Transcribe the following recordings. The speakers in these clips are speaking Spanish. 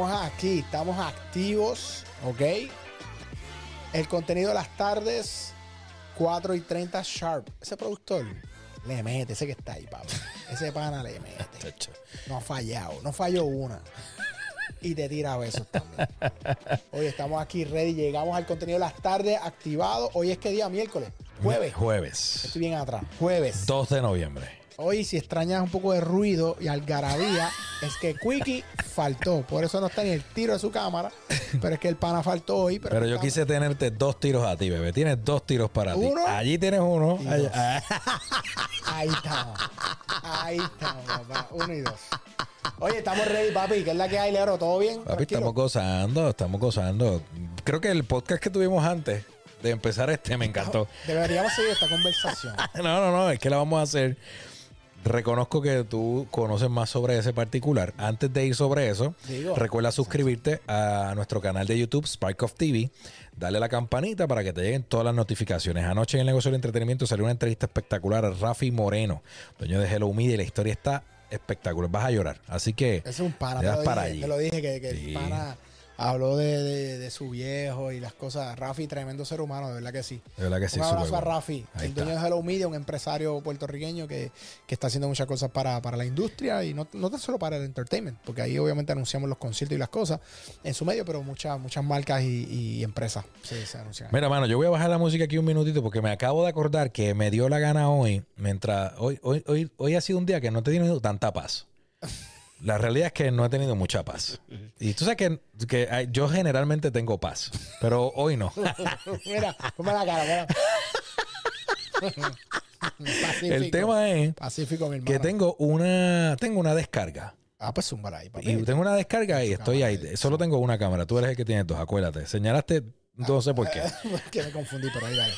estamos aquí, estamos activos, ¿ok? El contenido de las tardes, 4 y 30 sharp. Ese productor le mete, ese que está ahí, papá. Ese pana le mete. No ha fallado, no falló una. Y te tira besos también. Hoy estamos aquí ready, llegamos al contenido de las tardes activado. Hoy es que día miércoles, jueves. Jueves. Estoy bien atrás. Jueves. 2 de noviembre. Hoy, si extrañas un poco de ruido y algarabía, es que Quickie faltó. Por eso no está ni el tiro de su cámara. Pero es que el pana faltó hoy. Pero, Pero yo quise tenerte dos tiros a ti, bebé. Tienes dos tiros para Uno. ti. Allí tienes uno. Allá- ah, Ahí estamos. Ahí estamos, papá. Uno y dos. Oye, estamos ready, papi. ¿Qué es la que hay, Leoro? ¿Todo bien? Papi, Tranquilo. estamos gozando, estamos gozando. Creo que el podcast que tuvimos antes de empezar este me encantó. Deberíamos seguir esta conversación. No, no, no, es que la vamos a hacer. Reconozco que tú conoces más sobre ese particular. Antes de ir sobre eso, Digo. recuerda suscribirte a nuestro canal de YouTube, Spark of TV. Dale a la campanita para que te lleguen todas las notificaciones. Anoche en el negocio del entretenimiento salió una entrevista espectacular a Rafi Moreno, dueño de Hello Media, y la historia está espectacular. Vas a llorar. Así que es un pana. le Te das lo, para dije, allí. te lo dije que, que Sí. pana habló de, de- de su viejo y las cosas. Rafi, tremendo ser humano, de verdad que sí. De verdad que sí, un abrazo a. Rafi, Ahí el dueño está. de Hello Media, un empresario puertorriqueño que, que está haciendo muchas cosas para, para la industria y no, no tan solo para el entertainment, porque ahí obviamente anunciamos los conciertos y las cosas en su medio, pero muchas muchas marcas y, y empresas se, se anuncian. Mira, mano, yo voy a bajar la música aquí un minutito porque me acabo de acordar que me dio la gana hoy, mientras hoy, hoy, hoy, hoy ha sido un día que no he tenido tanta paz. La realidad es que no he tenido mucha paz. Y tú sabes que, que yo generalmente tengo paz, pero hoy no. mira, ponme la cara, mira. Pacífico. El tema es Pacífico, mi hermano. que tengo una, tengo una descarga. Ah, pues zúmbala ahí, papi. Y tengo una descarga y estoy ahí. Solo tengo una cámara. Tú eres el que tiene dos, acuérdate. Señalaste, no sé por qué. que me confundí, pero ahí dale.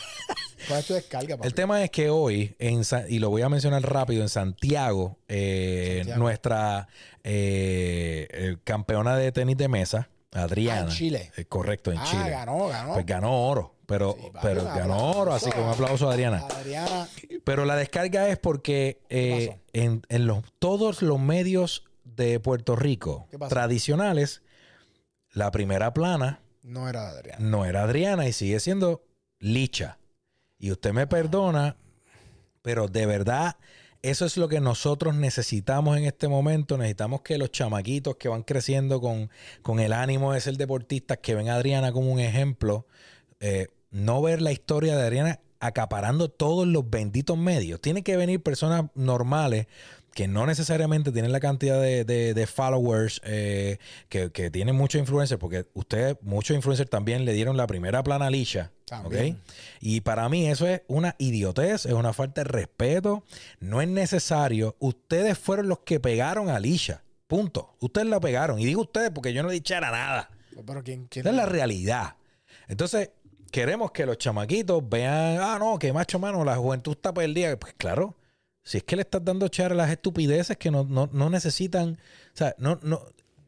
El tema es que hoy, en Sa- y lo voy a mencionar rápido, en Santiago, eh, Santiago. nuestra eh, eh, campeona de tenis de mesa, Adriana. Ah, en Chile. eh, correcto, en ah, Chile. ganó, ganó. Pues ganó oro, pero, Sí, papi, pero ganó aplauso. oro, así que un aplauso a Adriana. Adriana. Pero la descarga es porque en, en los, todos los medios de Puerto Rico tradicionales, la primera plana No era Adriana. no era Adriana y sigue siendo Licha. Y usted me perdona, pero de verdad eso es lo que nosotros necesitamos en este momento. Necesitamos que los chamaquitos que van creciendo con, con el ánimo de ser deportistas, que ven a Adriana como un ejemplo, eh, no ver la historia de Adriana acaparando todos los benditos medios. Tienen que venir personas normales que no necesariamente tienen la cantidad de, de- de followers, eh, que, que tienen muchos influencers, porque ustedes, muchos influencers también le dieron la primera plana a Lisha. También. ¿ok? Y para mí eso es una idiotez, es una falta de respeto, no es necesario. Ustedes fueron los que pegaron a Lisha. Punto. Ustedes la pegaron. Y digo ustedes porque yo no dijera nada. Pero ¿quién, quién Esa es la realidad. Entonces, queremos que los chamaquitos vean, ah, no, que macho mano, la juventud está perdida. Pues claro, si es que le estás dando char a las estupideces que no, no, no necesitan, o sea, no, no,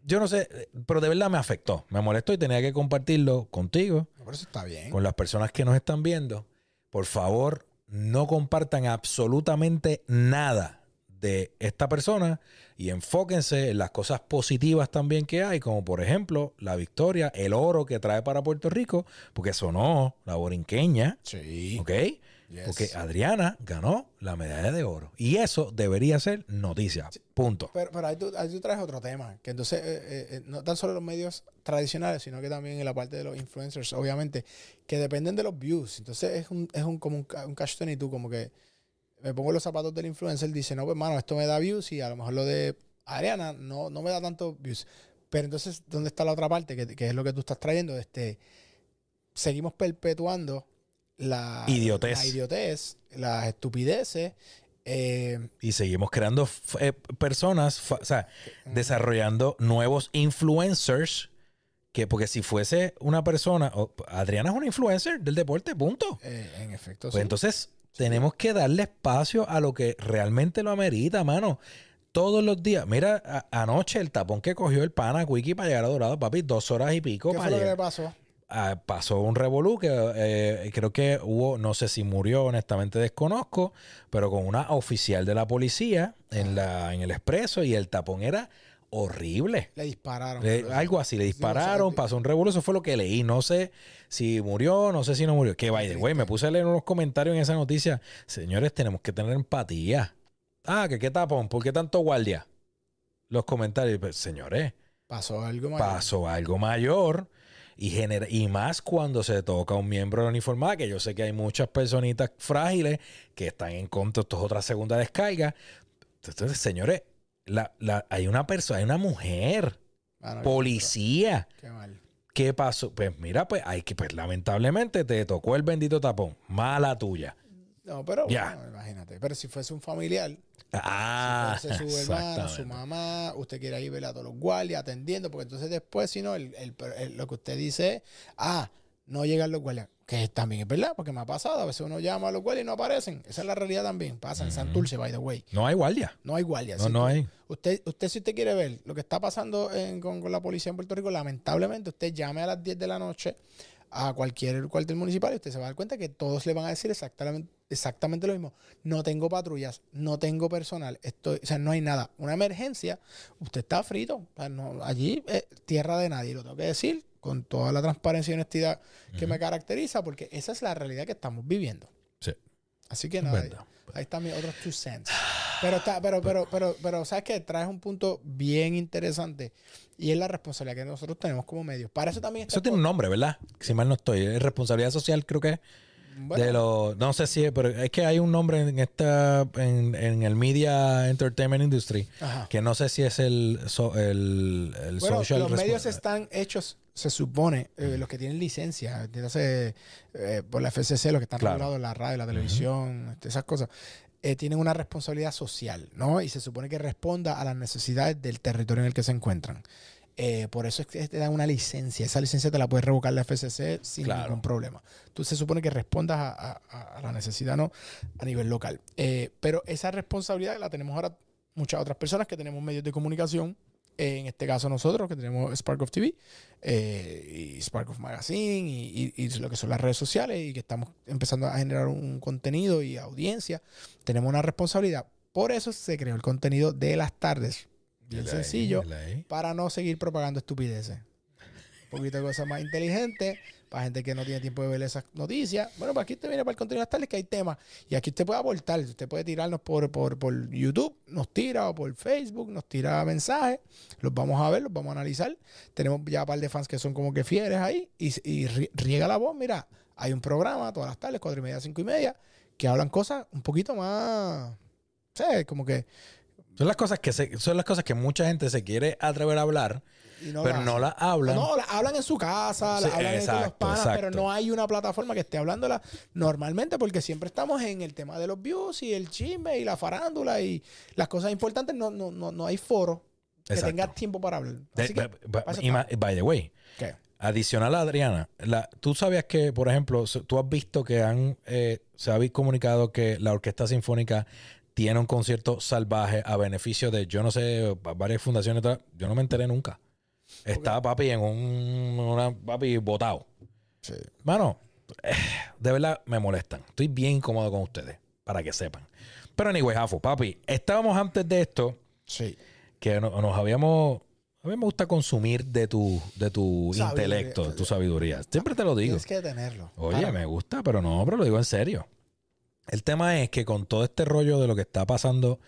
yo no sé, pero de verdad me afectó, me molestó y tenía que compartirlo contigo, pero eso está bien. con las personas que nos están viendo. Por favor, no compartan absolutamente nada de esta persona y enfóquense en las cosas positivas también que hay, como por ejemplo la victoria, el oro que trae para Puerto Rico, porque sonó la borinqueña, Sí. ¿ok? Yes. Porque Adriana ganó la medalla de oro y eso debería ser noticia, punto. Pero, pero ahí, tú, ahí tú traes otro tema, que entonces eh, eh, eh, no tan solo los medios tradicionales, sino que también en la parte de los influencers, obviamente, que dependen de los views. Entonces es un, es un como un, un catch 22, como que me pongo los zapatos del influencer, dice, no, pues hermano, esto me da views y a lo mejor lo de Adriana no, no me da tanto views. Pero entonces, ¿dónde está la otra parte? Que, que es lo que tú estás trayendo. Este, seguimos perpetuando la Idiotez. la idiotez, las estupideces. eh, Y seguimos creando eh, personas, o sea, desarrollando nuevos influencers. Que porque si fuese una persona, Adriana es una influencer del deporte, punto. eh, en efecto, Pues sí. entonces tenemos que darle espacio a lo que realmente lo amerita, mano. Todos los días. Mira, a- anoche el tapón que cogió el pana Wiki para llegar a Dorado, papi, dos horas y pico ¿Qué para fue lo que le pasó? Ah, pasó un revolú que eh, creo que hubo, no sé si murió, honestamente desconozco, pero con una oficial de la policía en, la, en el expreso y el tapón era horrible. Le dispararon. Le- algo así, le Sí, dispararon, pasó un eso fue lo que leí. No sé si murió, no sé si no murió. Que by the way, me puse a leer unos comentarios en esa noticia. Señores, tenemos que tener empatía. Ah, que qué tapón, ¿por qué tanto guardia? Los comentarios, pues, señores, Pasó algo mayor. pasó algo mayor y, genera, y más cuando se toca a un miembro de la uniformada, que yo sé que hay muchas personitas frágiles que están en contra, esto es otra segunda descarga. Entonces, señores, la, la- hay una persona, hay una mujer, Mano, policía. Qué mal. ¿Qué pasó? Pues mira, pues hay que, pues lamentablemente te tocó el bendito tapón. Mala tuya. No, pero Ya. bueno, imagínate. Pero si fuese un familiar, Ah, si fuese su hermano, su mamá, usted quiere ir ver a todos los guardias atendiendo, porque entonces después, si no, el- el- el- lo que usted dice es, ah, no llegan los guardias. Que también es verdad, porque me ha pasado. A veces uno llama a los guardias y no aparecen. Esa es la realidad también. Pasa en Santurce, by the way. No hay guardia. No hay guardias. No, Si no tú- hay. Usted, usted, si usted quiere ver lo que está pasando en- con, con la policía en Puerto Rico, lamentablemente usted llame a las 10 de la noche a cualquier cuartel municipal y usted se va a dar cuenta que todos le van a decir exactamente, exactamente lo mismo. No tengo patrullas, no tengo personal, estoy, o sea, no hay nada. Una emergencia, usted está frito. O sea, no- allí es tierra de nadie, lo tengo que decir con toda la transparencia y honestidad que me caracteriza, porque esa es la realidad que estamos viviendo. Sí. Así que nada, verdad. ahí están mis otros two cents. Pero está, pero, pero, pero, pero, ¿sabes qué? Traes un punto bien interesante y es la responsabilidad que nosotros tenemos como medios. Para eso también Eso tiene un nombre, ¿verdad? Si mal no estoy. Es responsabilidad social, creo que es. Bueno, de los, no sé si es, pero es que hay un nombre en esta, en, en el media entertainment industry, ajá. que no sé si es el, so- el, el Bueno, social los medios están hechos, se supone, eh, los que tienen licencia, entiéndase, eh, por la FCC, los que están Claro. regulados, la radio, la televisión, este, esas cosas, eh, tienen una responsabilidad social, ¿no? Y se supone que responda a las necesidades del territorio en el que se encuentran. Eh, por eso es que te dan una licencia. Esa licencia te la puede revocar la FCC sin Claro. ningún problema. Tú se supone que respondas a, a- a- a la necesidad ¿no? a nivel local. Eh, pero esa responsabilidad la tenemos ahora muchas otras personas que tenemos medios de comunicación. Eh, en este caso nosotros, que tenemos Spark of TV eh, y Spark of Magazine y, y- y lo que son las redes sociales y que estamos empezando a generar un contenido y audiencia, tenemos una responsabilidad. Por eso se creó el contenido de las tardes. Bien sencillo para no seguir propagando estupideces. Un poquito de cosas más inteligentes, para gente que no tiene tiempo de ver esas noticias. Bueno, pues aquí usted viene para el contenido de las tardes que hay temas. Y aquí usted puede aportar. Usted puede tirarnos por, por, por YouTube, nos tira, o por Facebook, nos tira mensajes. Los vamos a ver, los vamos a analizar. Tenemos ya un par de fans que son como que fieres ahí. Y, y ri- riega la voz. Mira, hay un programa todas las tardes, cuatro y media, cinco y media, que hablan cosas un poquito más. Sea, como que. Son las cosas que se, son las cosas que mucha gente se quiere atrever a hablar, no pero las no las hablan. No, la- hablan en su casa, Sí, la hablan con los exacto, panas, pero exacto. no hay una plataforma que esté hablándola normalmente porque siempre estamos en el tema de los views y el chisme y la farándula y las cosas importantes. No, no, no, no hay foro que Exacto. tenga tiempo para hablar. De- Así que, by the way, ¿qué? adicional a Adriana, la- tú sabías que, por ejemplo, tú has visto que han, eh, se ha comunicado que la Orquesta Sinfónica tiene un concierto salvaje a beneficio de, yo no sé, va- varias fundaciones, yo no me enteré nunca. Está papi en un, una, papi botado. Sí. Mano, eh, de verdad me molestan. Estoy bien incómodo con ustedes, para que sepan. Pero anyway, Jafo, papi, estábamos antes de esto Sí. que no- nos habíamos... A mí me gusta consumir de tu, de tu Sabiduría. intelecto, de tu sabiduría. Siempre te lo digo. Tienes que tenerlo. Oye, Para- me gusta, pero no, pero lo digo en serio. El tema es que con todo este rollo de lo que está pasando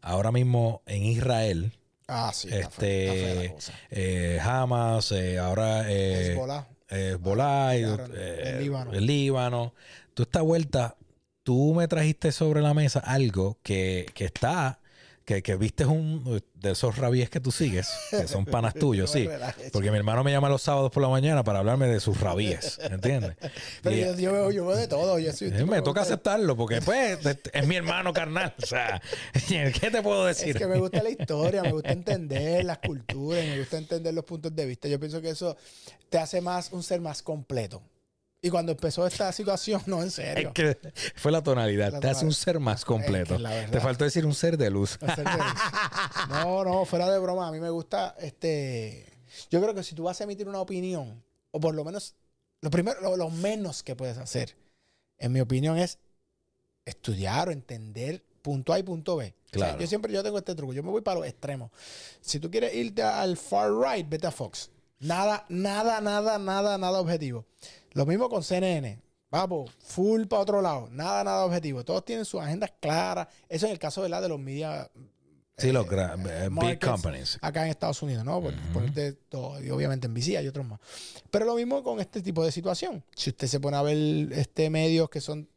ahora mismo en Israel, Ah, sí. este, la cosa. eh, Hamas, eh, ahora eh, Hezbollah. Hezbollah, eh, el Líbano. el Líbano. Tú esta vuelta, tú me trajiste sobre la mesa algo que, que está, que, que viste un de esos rabíes que tú sigues, que son panas tuyos, sí. Porque mi hermano me llama los sábados por la mañana para hablarme de sus rabíes, ¿entiendes? Pero Y- yo, yo veo, yo veo de todo. Yo soy eh, me toca aceptarlo porque pues es- es mi hermano carnal. O sea, ¿qué te puedo decir? Es que me gusta la historia, me gusta entender las culturas, me gusta entender los puntos de vista. Yo pienso que eso te hace más un ser más completo. Y cuando empezó esta situación, no, en Es serio. que fue la tonalidad. La te hace un ser más completo. Es que. Te faltó decir un ser de luz. No, no, fuera de broma, a mí me gusta este. Yo creo que si tú vas a emitir una opinión, o por lo menos, lo primero, lo, lo menos que puedes hacer, en mi opinión, es estudiar o entender punto A y punto B. O sea, Claro. yo siempre yo tengo este truco. Yo me voy para los extremos. Si tú quieres irte al far right, vete a Fox. Nada, nada, nada, nada, nada objetivo. Lo mismo con CNN. Vamos, full para otro lado. Nada, nada objetivo. Todos tienen sus agendas claras. Eso en el caso ¿verdad? de los media Sí, los eh, eh, eh, big companies. acá en Estados Unidos, ¿no? Por, ponerte todo, y obviamente en VC hay otros más. Pero lo mismo con este tipo de situación. Si usted se pone a ver este medios que son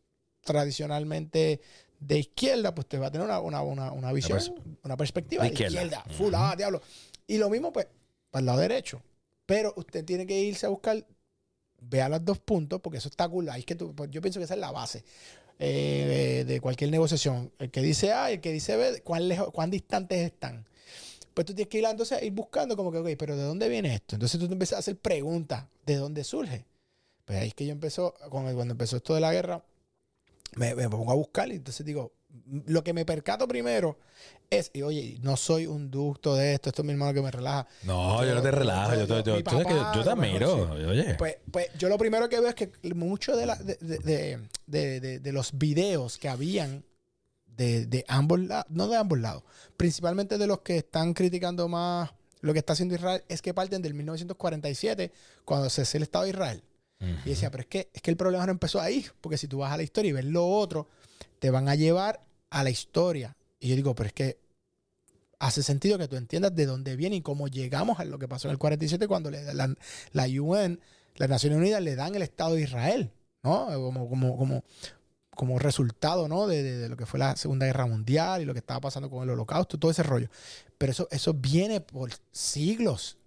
tradicionalmente de izquierda, pues usted va a tener una, una, una, una visión, pers- una perspectiva de izquierda. izquierda. Full, ah, diablo. Y lo mismo, pues, para el lado derecho. Pero usted tiene que irse a buscar, vea los dos puntos, porque eso está cool. Es que tú- pues, yo pienso que esa es la base eh, de, cualquier negociación. El que dice A y el que dice B, cuán, lejos, cuán distantes están. Pues tú tienes que ir, entonces, ir buscando como que, ok, pero ¿de dónde viene esto? Entonces tú te empiezas a hacer preguntas, ¿de dónde surge? Pues ahí es que yo empezó, cuando empezó esto de la guerra, me pongo a buscar y entonces digo, lo que me percato primero es, y oye, no soy un ducto de esto, esto es mi hermano que me relaja. No, yo no te relajo. Yo, yo- yo, que te mejor, admiro. Oye. Pues, pues yo lo primero que veo es que muchos de, la- de, de- de- los videos que habían de, de ambos lados, no de ambos lados, principalmente de los que están criticando más lo que está haciendo Israel, es que parten del 1947, cuando se hace el Estado de Israel. Y decía, pero es que, es que el problema no empezó ahí, porque si tú vas a la historia y ves lo otro, te van a llevar a la historia. Y yo digo, pero es que hace sentido que tú entiendas de dónde viene y cómo llegamos a lo que pasó en el 47 cuando le, la, la UN, las Naciones Unidas le dan el Estado de Israel, ¿no? Como, como, como, como resultado, ¿no? De, de- de lo que fue la Segunda Guerra Mundial y lo que estaba pasando con el Holocausto, todo ese rollo. Pero eso, eso viene por siglos,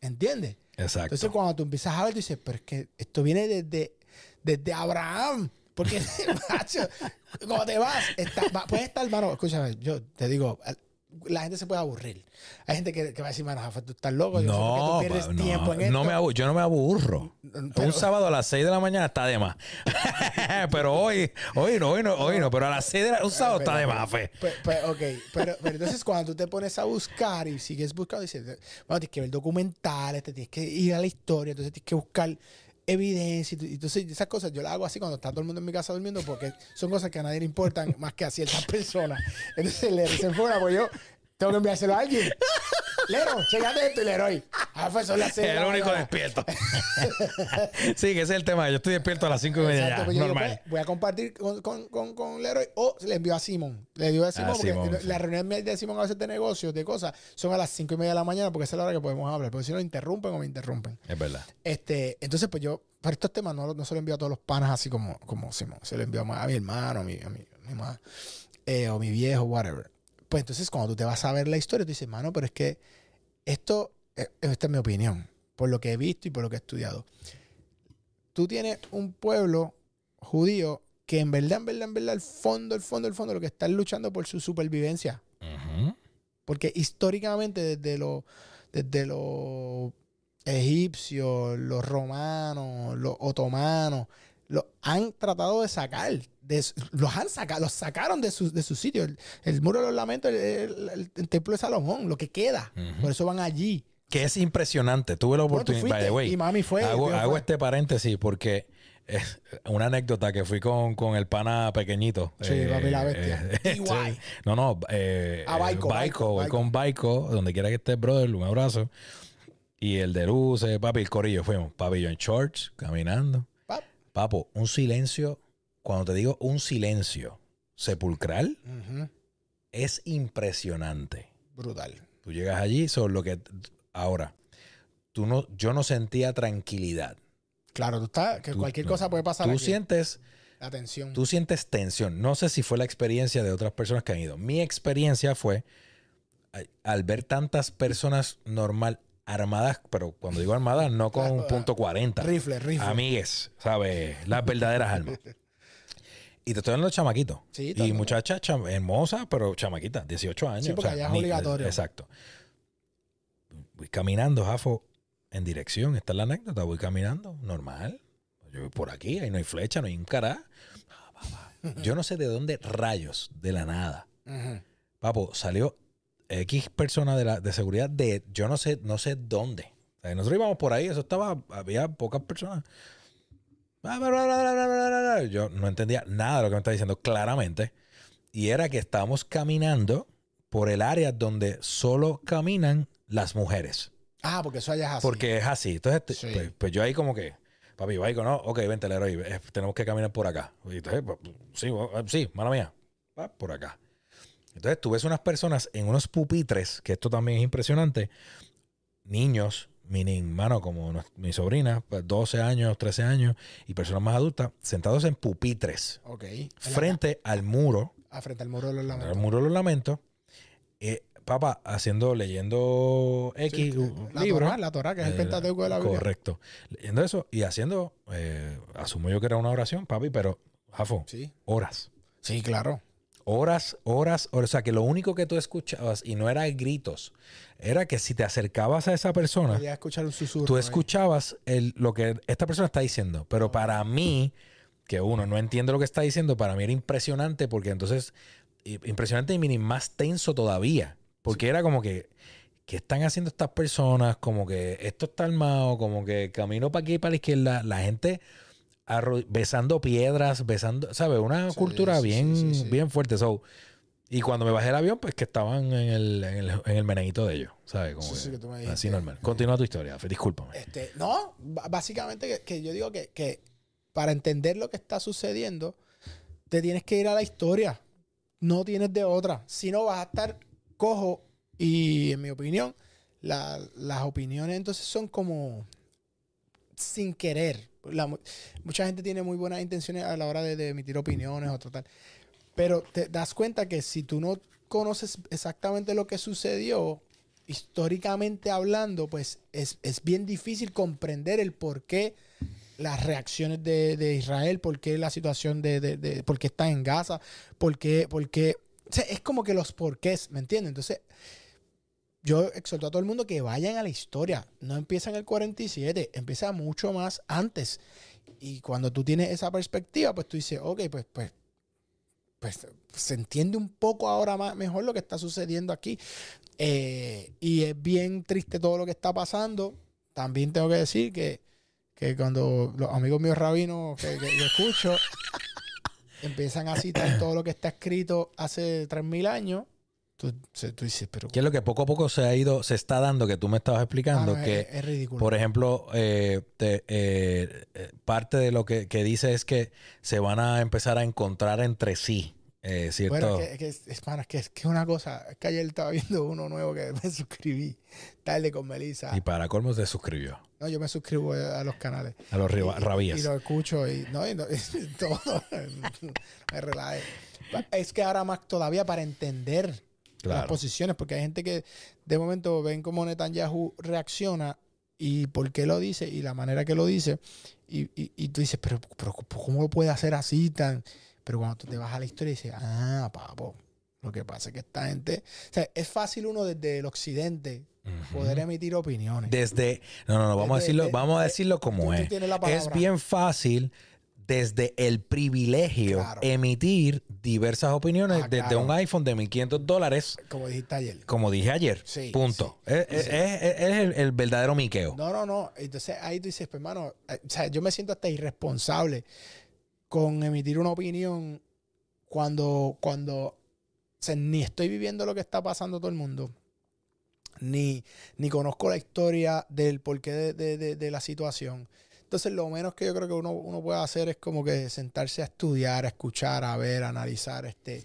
¿entiendes? Exacto. Entonces, cuando tú empiezas a ver, tú dices, pero es que esto viene desde, desde Abraham. Porque, macho, cuando te vas, está, va- puedes estar, hermano, escúchame, yo te digo, la gente se puede aburrir. Hay gente que, que va a decir, mano, Rafa, tú estás loco. yo No, tú pierdes no, tiempo en esto. no me abu- yo no me aburro. Pero- un sábado a las 6 de la mañana está de más. pero hoy, hoy no, hoy no, hoy no. Pero a las 6 de la, un sábado está de más, fe. Pues, ok, pero, pero entonces cuando tú te pones a buscar y sigues buscando, dices, bueno, tienes que ver documentales, te tienes que ir a la historia, entonces tienes que buscar evidencia. y Entonces, esas cosas yo las hago así cuando está todo el mundo en mi casa durmiendo porque son cosas que a nadie le importan más que a ciertas personas. Entonces le dicen fuera, pues yo tengo que enviárselo a alguien. Lero, checate esto y Leroy. Ah, pues son las seis El único mañana. despierto. sí, que ese es el tema. Yo estoy despierto a las 5 y media Exacto, ya. pues digo, normal. pues, voy a compartir con, con, con, con Leroy o le envío a Simón. Le envío a Simón A porque Simón, sí. las reuniones de Simón a veces de negocios, de cosas, son a las 5 y media de la mañana porque esa es la hora que podemos hablar. Porque si no, interrumpen o me interrumpen. Es verdad. Este, entonces, pues yo, para estos temas no, no se lo envío a todos los panas así como, como Simón. Se lo envío a, mi hermano, a mi, a mi, a mi eh, o mi viejo, whatever. Pues entonces, cuando tú te vas a ver la historia, tú dices, mano, pero es que esto, esta es mi opinión, por lo que he visto y por lo que he estudiado. Tú tienes un pueblo judío que en verdad, en verdad, en verdad, el fondo, el fondo, el fondo, lo que están luchando por su supervivencia. Porque históricamente desde los desde los egipcios, los romanos, los otomanos, los han tratado de sacar, de los han sacado, los sacaron de su, de su sitio. El, el muro de los lamentos, el, el- el templo de Salomón, lo que queda. Por eso van allí. Que es impresionante. Tuve la oportunidad. by the way, y mami fue. hago, yo hago fue. este paréntesis porque es una anécdota que fui con, con el pana pequeñito. Sí, papi, la bestia. eh, TY. sí. No, no. Eh, Ah, Baico, eh, Baico, voy Baico. con Baico, donde quiera que estés, brother, un abrazo. Y el de luces, papi, el corillo, fuimos. Papi, yo en shorts, caminando. Pap. Papo, un silencio, cuando te digo un silencio sepulcral, es impresionante. Brutal. Tú llegas allí, son lo que... Ahora, tú no, yo no sentía tranquilidad. Claro, tú estás, que Tú- cualquier no. cosa puede pasar. Tú aquí. sientes, La tensión. tú sientes tensión. No sé si fue la experiencia de otras personas que han ido. Mi experiencia fue al- ver tantas personas normal armadas, pero cuando digo armadas, no con Claro, un punto 40. Rifle, rifle. Amigues, ¿sabes? Las verdaderas armas. Y te estoy hablando de chamaquitos. Sí, y muchachas hermosas, pero chamaquitas, 18 años. Sí, porque allá es ni- obligatorio. Exacto. Voy caminando, Jafo, en dirección. Esta es la anécdota. Voy caminando, normal. Yo voy por aquí, ahí no hay flecha, no hay un cará. Yo no sé de dónde rayos, de la nada. Papo, salió X persona de, la, de seguridad de yo no sé, no sé dónde. O sea, nosotros íbamos por ahí, eso estaba, había pocas personas. Bla. Yo no entendía nada de lo que me estaba diciendo claramente. y era que estábamos caminando por el área donde solo caminan las mujeres. Ah, porque eso allá es así. Porque es así. Entonces, Sí. pues, pues yo ahí como que, papi, con, no, ok, vente, Leroy, eh, tenemos que caminar por acá. Y entonces, pues, sí, eh, sí, mala mía, va por acá. Entonces tú ves unas personas en unos pupitres, que esto también es impresionante, niños, mi mano como mi sobrina, pues, 12 años, 13 años, y personas más adultas, sentados en pupitres, Ok. Frente al muro, ah, frente al muro de los al lamentos. muro de los lamentos, eh, papá, haciendo, leyendo X Sí, la. Torá, la Torá, que es el Eh, Pentateuco de la Biblia. Correcto. Leyendo eso y haciendo, eh, asumo yo que era una oración, papi, pero, Jafo, Sí. horas. Sí, claro. Horas, horas, horas. O sea, que lo único que tú escuchabas, y no era gritos, era que si te acercabas a esa persona, Podía escuchar un susurro. tú escuchabas el, lo que esta persona está diciendo. Pero para mí, que uno no entiende lo que está diciendo, para mí era impresionante porque entonces, impresionante y mini más tenso todavía. Porque era como que, ¿qué están haciendo estas personas? Como que esto está armado, como que camino para aquí y para la izquierda, la gente besando piedras, besando, ¿sabes? Una Sí, cultura sí, bien, bien fuerte. So, y cuando me bajé del avión, pues que estaban en el, en el, en el meneíto de ellos, ¿sabes? Como Sí, sí, que que tú me así normal. Continúa tu historia, discúlpame. Este, no, básicamente que, que yo digo que, que para entender lo que está sucediendo, te tienes que ir a la historia. No tienes de otra. Si no, vas a estar cojo. Y en mi opinión, la- las opiniones entonces son como sin querer. Mucha gente tiene muy buenas intenciones a la hora de, de emitir opiniones o tratar. Pero te das cuenta que si tú no conoces exactamente lo que sucedió, históricamente hablando, pues es, es bien difícil comprender el por qué las reacciones de, de Israel, por qué la situación de, de, de- por qué está en Gaza, por qué, por qué- o es como que los porqués, ¿me entiendes? Entonces, yo exhorto a todo el mundo que vayan a la historia. No empieza en el 47, empieza mucho más antes. Y cuando tú tienes esa perspectiva, pues tú dices, ok, pues, pues, pues se entiende un poco ahora más, mejor lo que está sucediendo aquí. Eh, y es bien triste todo lo que está pasando. También tengo que decir que, que cuando los amigos míos rabinos que, que yo escucho empiezan a citar todo lo que está escrito hace 3.000 años, tú, tú dices, pero... Que es lo que poco a poco se ha ido, se está dando, que tú me estabas ah, explicando, no, es- que, es, es ridículo. por ejemplo, eh, te- eh, eh, parte de lo que, que dice es que se van a empezar a encontrar entre sí, eh, ¿cierto? Bueno, es que, es, que es, que es una cosa, es que ayer estaba viendo uno nuevo que me suscribí, tarde con Melissa. Y para colmo se suscribió No, yo me suscribo a los canales. a los Y- rabías. Y lo escucho y no, y no- y todo. me relaje. Es que ahora más todavía para entender las posiciones, porque hay gente que de momento ven cómo Netanyahu reacciona y por qué lo dice y la manera que lo dice. Y, y- tú dices, pero, pero ¿cómo puede hacer así tan? Pero cuando tú te vas a la historia y dices, ah, papo, lo que pasa es que esta gente. O sea, es fácil uno desde el occidente Poder emitir opiniones. Desde, no, no, no, vamos a decirlo, de- vamos a de- decirlo como Tú- es. Es bien fácil desde el privilegio Claro. emitir diversas opiniones Ah, desde claro. un iPhone de 1500 dólares, Como dijiste ayer. como dije ayer. Sí, Punto. sí, es, sí, es- es- es el, el verdadero miqueo. No, no, no. Entonces ahí tú dices, pues, hermano, eh, o sea, yo me siento hasta irresponsable con emitir una opinión cuando, cuando, o sea, ni estoy viviendo lo que está pasando todo el mundo, ni, ni conozco la historia del porqué de, de- de- la situación. Entonces, lo menos que yo creo que uno, uno puede hacer es como que sentarse a estudiar, a escuchar, a ver, a analizar, este.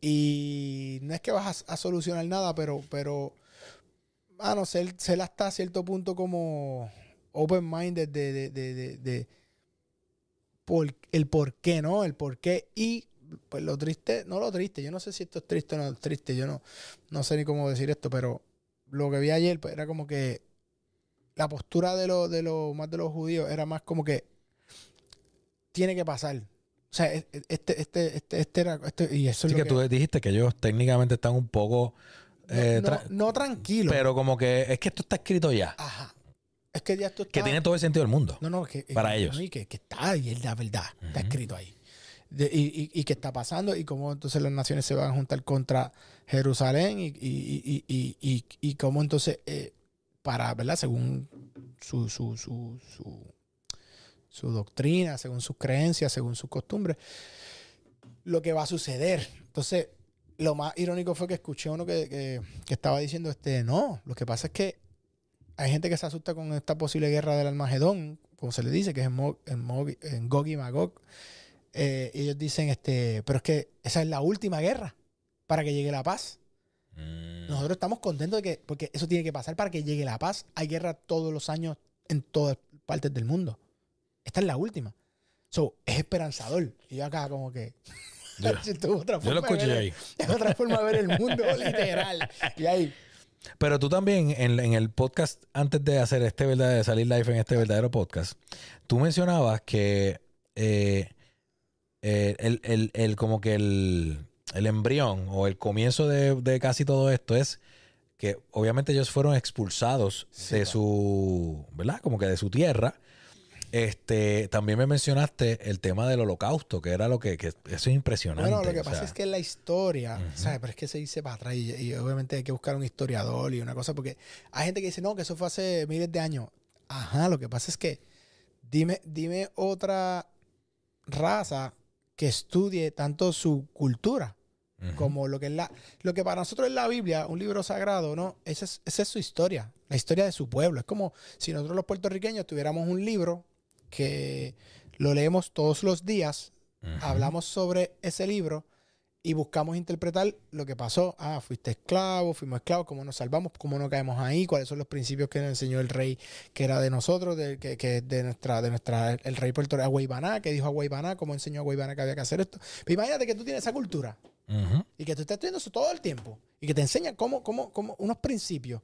Y no es que vas a, a solucionar nada, pero, pero, mano, ser, ser hasta cierto punto como open-minded de, de, de, de, de por, el por qué, ¿no? El por qué. Y pues lo triste, no lo triste, yo no sé si esto es triste o no es triste, yo no, no sé ni cómo decir esto, pero lo que vi ayer pues, era como que la postura de los de los más de los judíos era más como que tiene que pasar. O sea, e- e- este, este, este, este era, este, y eso Así es lo que que, tú dijiste que ellos técnicamente están un poco... no, eh, no- tra- no tranquilo. pero como que es que esto está escrito ya. Ajá. Es que ya esto está. Que tiene todo el sentido del mundo. No, no, que, Para que- ellos. no, y que, que está ahí, es la verdad. Está escrito ahí. De- y, y, que está pasando y cómo entonces las naciones se van a juntar contra Jerusalén y, y, y, cómo entonces, eh, para, ¿verdad? Según su, su, su, su, su doctrina, según sus creencias, según sus costumbres, lo que va a suceder. Entonces, lo más irónico fue que escuché uno que, que- que estaba diciendo, este, no, lo que pasa es que hay gente que se asusta con esta posible guerra del Almagedón, como se le dice, que es en, Mo- en, en Gog y Magog. Eh, ellos dicen, este, pero es que esa es la última guerra para que llegue la paz. Mm. Nosotros estamos contentos de que, porque eso tiene que pasar para que llegue la paz. Hay guerra todos los años en todas partes del mundo. Esta es la última. So, es esperanzador. Y yo acá como que... Yo, lo escuché ahí. Es otra forma de ver el mundo, literal. Y ahí, Pero tú también, en, en el podcast, antes de hacer este verdadero, de salir live en este verdadero podcast, tú mencionabas que eh, eh, el, el- el- como que el, el embrión o el comienzo de, de casi todo esto es que obviamente ellos fueron expulsados Sí, de claro. su, ¿verdad? Como que de su tierra. Este, también me mencionaste el tema del holocausto, que era lo que, que eso es impresionante. bueno, lo que pasa sea, es que la historia. ¿sabes? Pero es que se dice para atrás y, y obviamente hay que buscar un historiador y una cosa, porque hay gente que dice, no, que eso fue hace miles de años. Ajá, lo que pasa es que dime, dime otra raza que estudie tanto su cultura como lo que es la lo que para nosotros es la Biblia, un libro sagrado, ¿no? Esa es, esa es su historia, la historia de su pueblo. Es como si nosotros los puertorriqueños tuviéramos un libro que lo leemos todos los días, hablamos sobre ese libro y buscamos interpretar lo que pasó. Ah, fuiste esclavo, fuimos esclavos, cómo nos salvamos, cómo no caemos ahí, cuáles son los principios que nos enseñó el rey que era de nosotros, de, que, que de nuestra, de nuestra, el rey puertorriqueño, Agüeybaná, que dijo Agüeybaná, cómo enseñó a Agüeybaná que había que hacer esto. Pero imagínate que tú tienes esa cultura Ujú. y que tú estés estudiando eso todo el tiempo y que te enseñan cómo, cómo, cómo unos principios.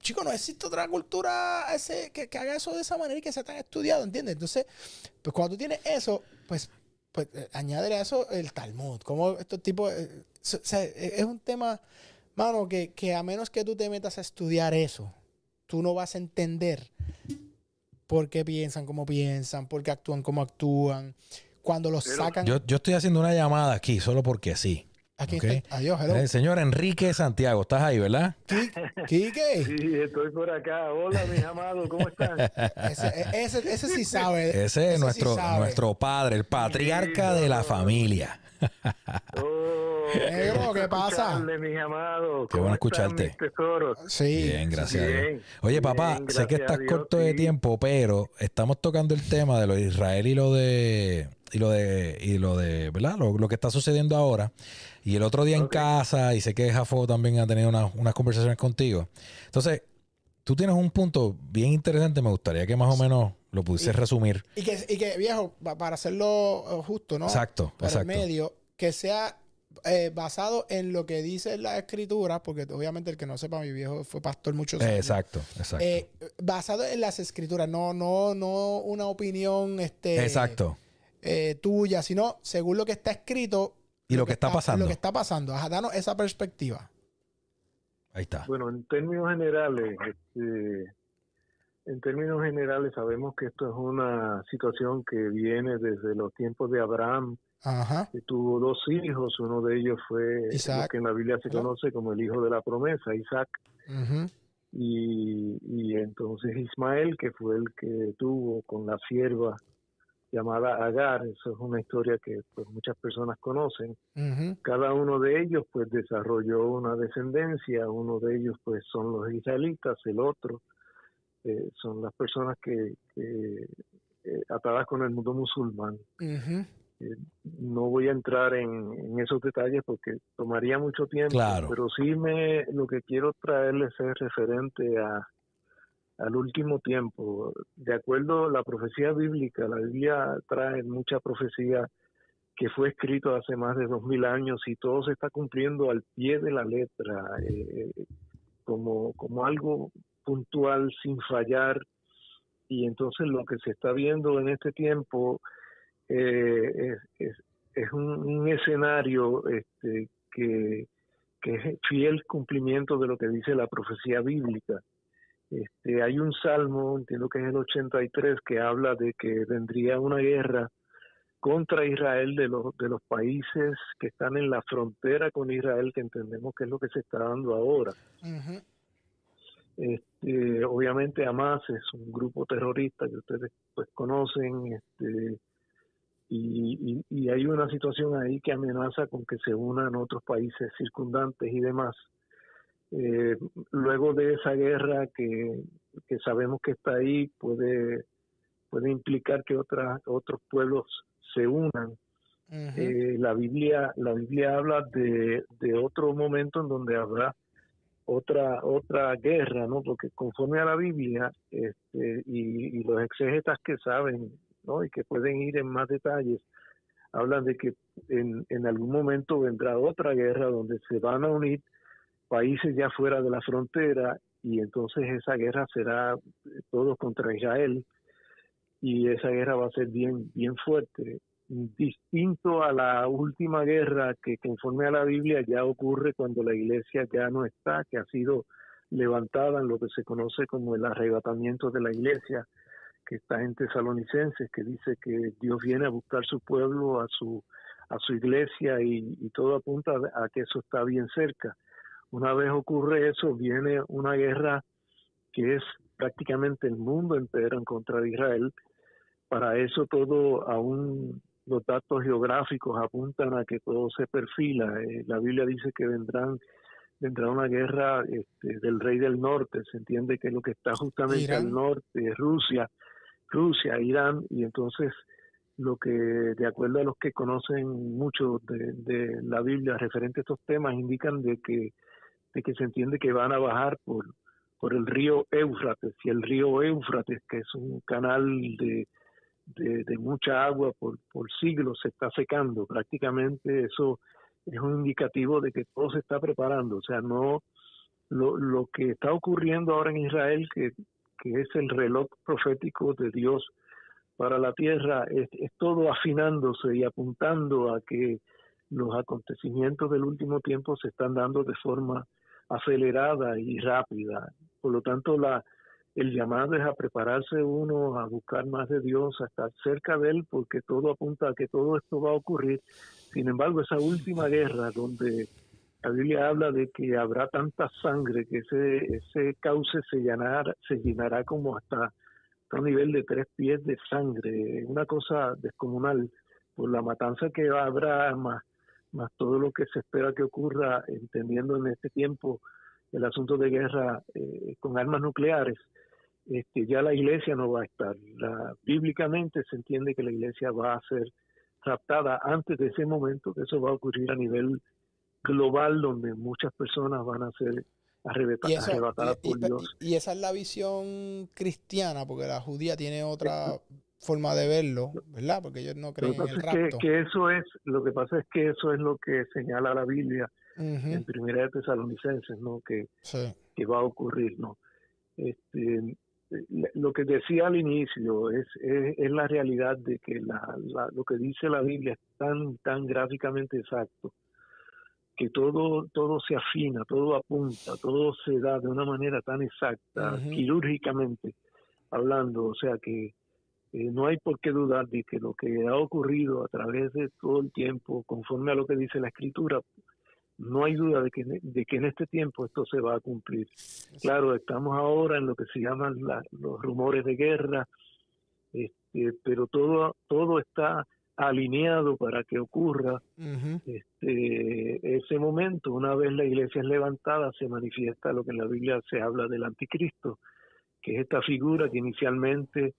Chico, no existe otra cultura ese, que, que haga eso de esa manera y que sea tan estudiado, ¿entiendes? Entonces, pues cuando tú tienes eso, pues, pues eh, añádele a eso el Talmud. Como estos tipos, eh, so- o sea, eh, es un tema, mano, que, que a menos que tú te metas a estudiar eso, tú no vas a entender por qué piensan como piensan, por qué actúan como actúan. Cuando los Pero- sacan... Yo, yo estoy haciendo una llamada aquí solo porque sí. Aquí está. Adiós, hello. El señor Enrique Santiago, estás ahí, ¿verdad? Qui- Quique. Sí, estoy por acá. Hola, mis amados, ¿cómo están? Ese, e, ese, ese sí sabe. Ese es nuestro, nuestro padre, el patriarca de la familia. Oh, Negro, ¿qué pasa? mis amados. Qué ¿Cómo bueno escucharte. tesoros? Sí. Bien, gracias a Bien, Dios. Oye, papá, bien, sé que estás Dios, corto de tiempo, pero estamos tocando el tema de lo de Israel y lo de y lo de y lo de, ¿verdad? Lo, lo que está sucediendo ahora. Y el otro día en casa, y sé que Jafo también ha tenido una- unas conversaciones contigo. Entonces, tú tienes un punto bien interesante, me gustaría que más o menos lo pudieses Y- resumir. Y que, y que, viejo, pa- para hacerlo eh, justo, ¿no? Exacto, Por exacto. el medio, que sea eh, basado en lo que dice la escritura, porque obviamente el que no sepa, mi viejo fue pastor muchos años. Exacto, exacto. Eh, basado en las escrituras, no, no, no una opinión este, exacto. eh, tuya, sino según lo que está escrito. Y lo que está pasando. Lo que está pasando. Ajá, danos esa perspectiva. Ahí está. Bueno, en términos generales, este, en términos generales sabemos que esto es una situación que viene desde los tiempos de Abraham, Ajá. que tuvo dos hijos, uno de ellos fue Isaac. lo que en la Biblia se conoce como el hijo de la promesa, Isaac, y entonces Ismael, que fue el que tuvo con la sierva llamada Agar, eso es una historia que pues muchas personas conocen. Cada uno de ellos pues desarrolló una descendencia, uno de ellos pues son los israelitas, el otro eh, son las personas que, que, eh, atadas con el mundo musulmán. Ujú. No voy a entrar en, en esos detalles porque tomaría mucho tiempo, Claro. pero sí me lo que quiero traerles es referente a al último tiempo. De acuerdo a la profecía bíblica, la Biblia trae mucha profecía que fue escrito hace más de dos mil años y todo se está cumpliendo al pie de la letra, eh, como, como algo puntual, sin fallar. Y entonces lo que se está viendo en este tiempo eh, es, un, escenario este, que, que es fiel cumplimiento de lo que dice la profecía bíblica. Este, hay un salmo, entiendo que es el 83, que habla de que vendría una guerra contra Israel de los, de los países que están en la frontera con Israel, que entendemos que es lo que se está dando ahora. Uh -huh. este, obviamente Hamas es un grupo terrorista que ustedes pues conocen, este, y, y, hay una situación ahí que amenaza con que se unan otros países circundantes y demás. Eh, luego de esa guerra que, que, sabemos que está ahí, puede, puede implicar que otras, otros pueblos se unan. Eh, la Biblia la Biblia habla de, de otro momento en donde habrá otra otra guerra no porque conforme a la Biblia este, y, y los exegetas que saben ¿no? y que pueden ir en más detalles, hablan de que en, en algún momento vendrá otra guerra donde se van a unir países ya fuera de la frontera y entonces esa guerra será todos contra Israel y esa guerra va a ser bien bien fuerte distinto a la última guerra que conforme a la Biblia ya ocurre cuando la iglesia ya no está que ha sido levantada en lo que se conoce como el arrebatamiento de la iglesia que está en Tesalonicenses, que dice que Dios viene a buscar su pueblo, a su, a su iglesia y, todo apunta a que eso está bien cerca. Una vez ocurre eso, viene una guerra que es prácticamente el mundo entero en contra de Israel. Para eso todo, aún los datos geográficos apuntan a que todo se perfila. Eh, la Biblia dice que vendrán vendrá una guerra este, del rey del norte. Se entiende que lo que está justamente al norte es Rusia Rusia, Irán, y entonces lo que, de acuerdo a los que conocen mucho de, la Biblia referente a estos temas, indican de que, de que se entiende que van a bajar por, por el río Éufrates, y el río Éufrates, que es un canal de, de, mucha agua por, por siglos, se está secando. Prácticamente eso es un indicativo de que todo se está preparando. O sea, no lo, lo que está ocurriendo ahora en Israel, que que es el reloj profético de Dios para la tierra, es, todo afinándose y apuntando a que los acontecimientos del último tiempo se están dando de forma acelerada y rápida. Por lo tanto, la, el llamado es a prepararse uno, a buscar más de Dios, a estar cerca de Él, porque todo apunta a que todo esto va a ocurrir. Sin embargo, esa última guerra donde la Biblia habla de que habrá tanta sangre que ese, ese cauce se llenará, se llenará como hasta, un nivel de tres pies de sangre, una cosa descomunal por la matanza que habrá, más, más todo lo que se espera que ocurra, entendiendo en este tiempo el asunto de guerra eh, con armas nucleares, este, ya la iglesia no va a estar. La, bíblicamente se entiende que la iglesia va a ser raptada antes de ese momento, que eso va a ocurrir a nivel global donde muchas personas van a ser arrebatadas, por Dios. Y esa es la visión cristiana, porque la judía tiene otra forma de verlo, ¿verdad? Porque ellos no creen en el rapto. Que, eso es, lo que pasa es que eso es lo que señala la Biblia en Primera de Tesalonicenses, ¿no? Que, que va a ocurrir, ¿no? Este, lo que decía al inicio es, es, la realidad de que la, lo que dice la Biblia es tan, tan gráficamente exacto que todo, todo se afina, todo apunta, todo se da de una manera tan exacta, quirúrgicamente hablando, o sea que eh, no hay por qué dudar de que lo que ha ocurrido a través de todo el tiempo, conforme a lo que dice la escritura, no hay duda de que, de que en este tiempo esto se va a cumplir. Claro, estamos ahora en lo que se llaman los rumores de guerra, este, pero todo, todo está alineado para que ocurra este, ese momento. Una vez la iglesia es levantada, se manifiesta lo que en la Biblia se habla del anticristo, que es esta figura que inicialmente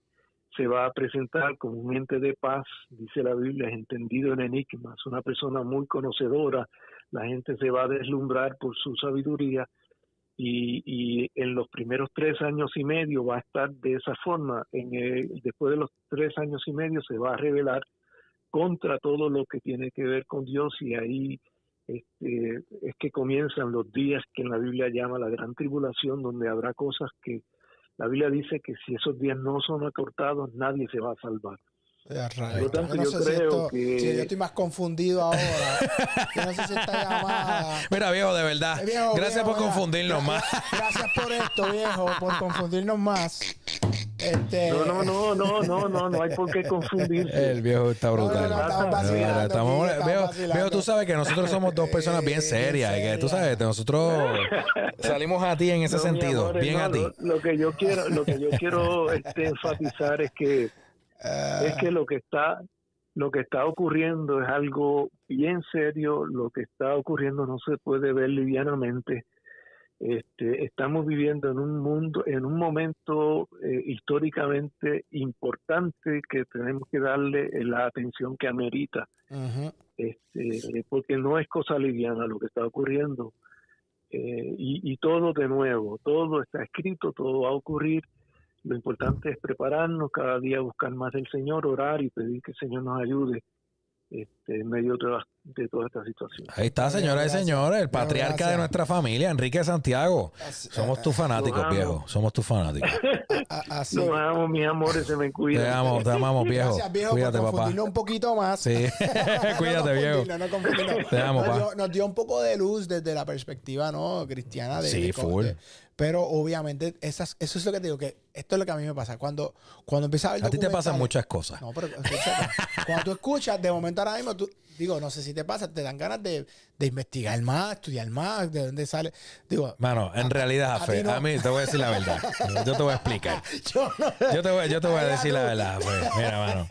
se va a presentar como un ente de paz, dice la Biblia, es entendido en enigmas, una persona muy conocedora, la gente se va a deslumbrar por su sabiduría y, y en los primeros tres años y medio va a estar de esa forma, en después de los tres años y medio se va a revelar contra todo lo que tiene que ver con Dios y ahí este, es que comienzan los días que la Biblia llama la gran tribulación, donde habrá cosas que la Biblia dice que si esos días no son acortados, nadie se va a salvar. Por tanto, yo, creo que... yo estoy más confundido ahora. yo no sé si esta llamada... Mira, viejo, de verdad. Eh, gracias por confundirnos más. Gracias por esto, viejo, por confundirnos más. Este... No, no, no, no, no, no, no hay por qué confundirse. El viejo está brutal. viejo, tú sabes que nosotros somos dos personas bien serias y que tú sabes, nosotros salimos a ti en ese sentido, bien a ti. Lo, que yo quiero, lo que yo quiero este, enfatizar es que es que lo que está lo que está ocurriendo es algo bien serio, lo que está ocurriendo no se puede ver livianamente. Este, estamos viviendo en un mundo, en un momento eh, históricamente importante que tenemos que darle la atención que amerita, este, porque no es cosa liviana lo que está ocurriendo. Eh, y, y todo de nuevo, todo está escrito, todo va a ocurrir. Lo importante es prepararnos, cada día buscar más del Señor, orar y pedir que el Señor nos ayude. Este, en medio de, toda esta situación. Ahí está, señoras y señores, el patriarca de nuestra familia, Enrique Santiago. Somos tus fanáticos, viejo. Somos tus fanáticos. Así. Nos amo, mis amores, se me cuidan. Te amo, te amamos, viejo. Gracias, viejo Cuídate, papá. un poquito más. Sí, cuídate, viejo. te amo, nos dio, nos dio, un poco de luz desde la perspectiva no cristiana. De, sí, full. Pero obviamente, esas, eso es lo que te digo, que esto es lo que a mí me pasa. Cuando, cuando empieza a ver A ti te pasan muchas cosas. No, pero cuando tú escuchas, de momento ahora mismo, tú, digo, no sé si te pasa, te dan ganas de, de investigar más, estudiar más, de dónde sale. Digo, Mano, en realidad, Jafe, a, mí te voy a decir la verdad. Yo te voy a explicar. yo, yo, te voy, yo te voy a decir la verdad, Jafe. Mira, mano.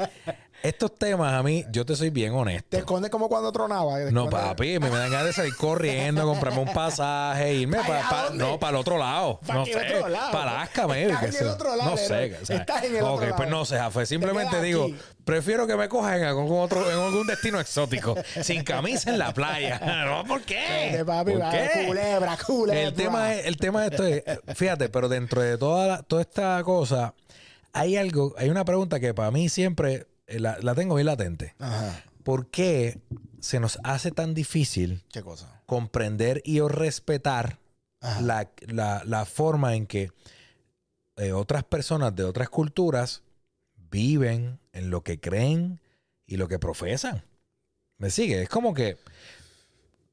Estos temas a mí, yo te soy bien honesto. Te escondes como cuando tronaba. No, papi, me, dan ganas de salir corriendo, comprarme un pasaje, irme para no, para el otro lado. no sé, para Alaska, maybe. Estás en el otro lado. No sé. Estás en el otro lado. Ok, pues no sé, Jafe. Simplemente digo, prefiero que me cojan en algún, otro, en algún destino exótico, sin camisa en la playa. No, ¿por qué? Papi, ¿Por qué? Culebra, culebra. El tema, es, el tema de esto es, fíjate, pero dentro de toda, toda esta cosa, hay algo, hay una pregunta que para mí siempre eh, la, tengo bien latente. Ajá. ¿Por qué se nos hace tan difícil ¿Qué cosa? comprender y o respetar la, la, forma en que eh, otras personas de otras culturas viven en lo que creen y lo que profesan? ¿Me sigue? Es como que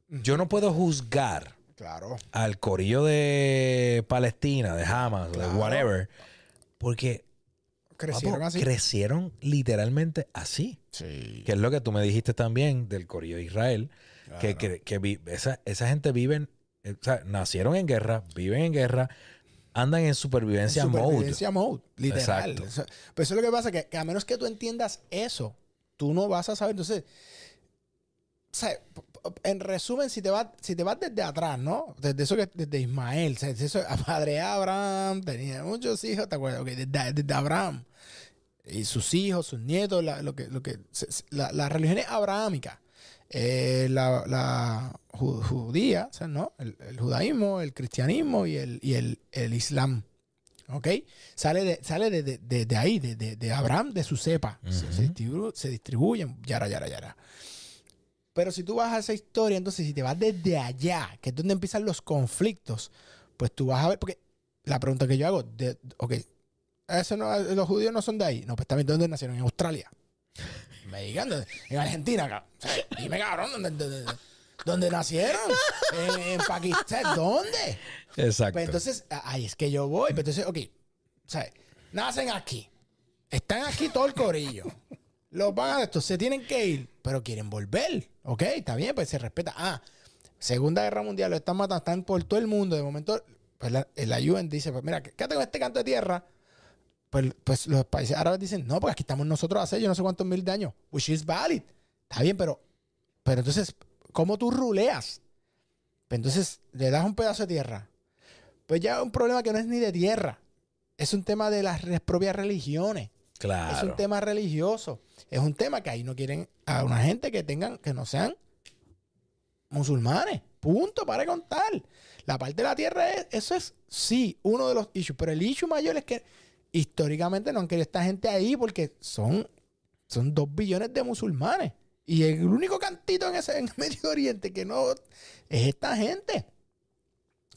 yo no puedo juzgar claro. al corillo de Palestina, de Hamas, de whatever, porque Crecieron así. Crecieron literalmente así. Sí. Que es lo que tú me dijiste también del Corillo de Israel. Que, que, esa, esa, gente viven, eh, o sea, nacieron en guerra, viven en guerra, andan en supervivencia, en supervivencia mode. literal. Exacto. Eso, pues eso es lo que pasa, que, que, a menos que tú entiendas eso, tú no vas a saber. Entonces, o sea, en resumen, si te vas, si te vas desde atrás, ¿no? Desde eso que desde Ismael, desde eso, padre Abraham tenía muchos hijos, ¿te acuerdas? Okay, desde, Abraham y sus hijos, sus nietos, la, lo que, lo que, la, las religiones abrahámicas, eh, la, la judía, o sea, ¿no? El, judaísmo, el cristianismo y el, y el, el islam. ¿Ok? Sale de, sale de, de, de ahí, de, Abraham, de su cepa. se, se, distribuyen, yara, yara, yara. Pero si tú vas a esa historia, entonces si te vas desde allá, que es donde empiezan los conflictos, pues tú vas a ver, porque la pregunta que yo hago, de, ok, eso no, los judíos no son de ahí. No, pues también dónde nacieron, en Australia. Me digan, en Argentina, cabrón. dime, cabrón, ¿dónde, dónde, nacieron? En, Pakistán, ¿dónde? Exacto. Pues entonces, ahí es que yo voy. Pues entonces, ok, sea, nacen aquí. Están aquí todo el corillo. Los van a esto, se tienen que ir, pero quieren volver. Ok, está bien, pues se respeta. Ah, Segunda Guerra Mundial, lo están matando, están por todo el mundo. De momento, pues la, la UN dice, pues mira, quédate con este canto de tierra. Pues, pues los países árabes dicen, no, porque aquí estamos nosotros hace yo no sé cuántos mil de años. Which is valid. Está bien, pero, pero entonces, ¿cómo tú ruleas? Pues entonces, le das un pedazo de tierra. Pues ya es un problema que no es ni de tierra. Es un tema de las propias religiones. Claro. Es un tema religioso. Es un tema que ahí no quieren a una gente que tengan, que no sean musulmanes. Punto, para contar. La parte de la tierra es, eso es sí, uno de los issues. Pero el issue mayor es que históricamente no han querido esta gente ahí porque son, son dos billones de musulmanes. Y el único cantito en ese en Medio Oriente que no es esta gente.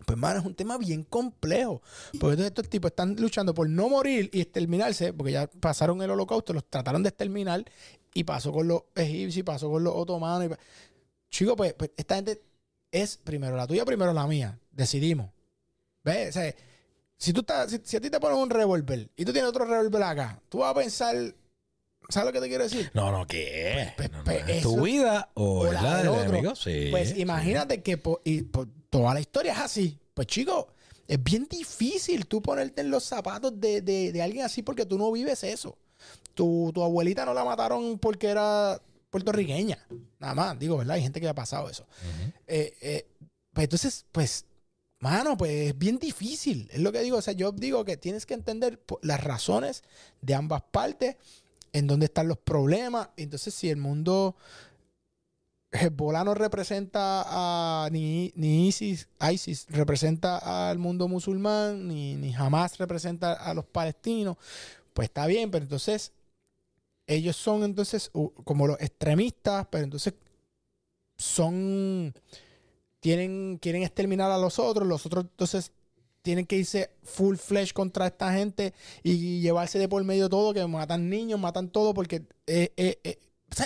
Pues, hermano, es un tema bien complejo. Porque estos tipos están luchando por no morir y exterminarse, porque ya pasaron el holocausto, los trataron de exterminar, y pasó con los egipcios, y pasó con los otomanos. Chicos, pues, pues, esta gente es primero la tuya, primero la mía. Decidimos. ¿Ves? Si, tú estás, si, a ti te ponen un revólver y tú tienes otro revólver acá, tú vas a pensar ¿Sabes lo que te quiero decir? No, no, ¿qué? Pues, pues, pues, ¿Tu vida o, la del enemigo? Sí. Pues imagínate que y, toda la historia es así. Pues chico, es bien difícil tú ponerte en los zapatos de, alguien así porque tú no vives eso. tu, tu abuelita no la mataron porque era puertorriqueña. Nada más, digo, ¿verdad? Hay gente que ha pasado eso. Eh, eh, pues entonces, pues, mano, pues es bien difícil. Es lo que digo. O sea, yo digo que tienes que entender las razones de ambas partes, en dónde están los problemas. Entonces, si el mundo Hezbollah no representa a ni, ni ISIS, ISIS representa al mundo musulmán, ni, ni Hamas representa a los palestinos, pues está bien, pero entonces ellos son entonces como los extremistas, pero entonces son tienen quieren exterminar a los otros, los otros entonces tienen que irse full flesh contra esta gente y llevarse de por medio todo, que matan niños, matan todo, porque eh, eh, eh, sea,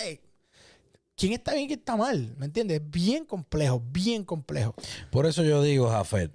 quién está bien y quién está mal, ¿me entiendes? Bien complejo, bien complejo. Por eso yo digo, Jafet,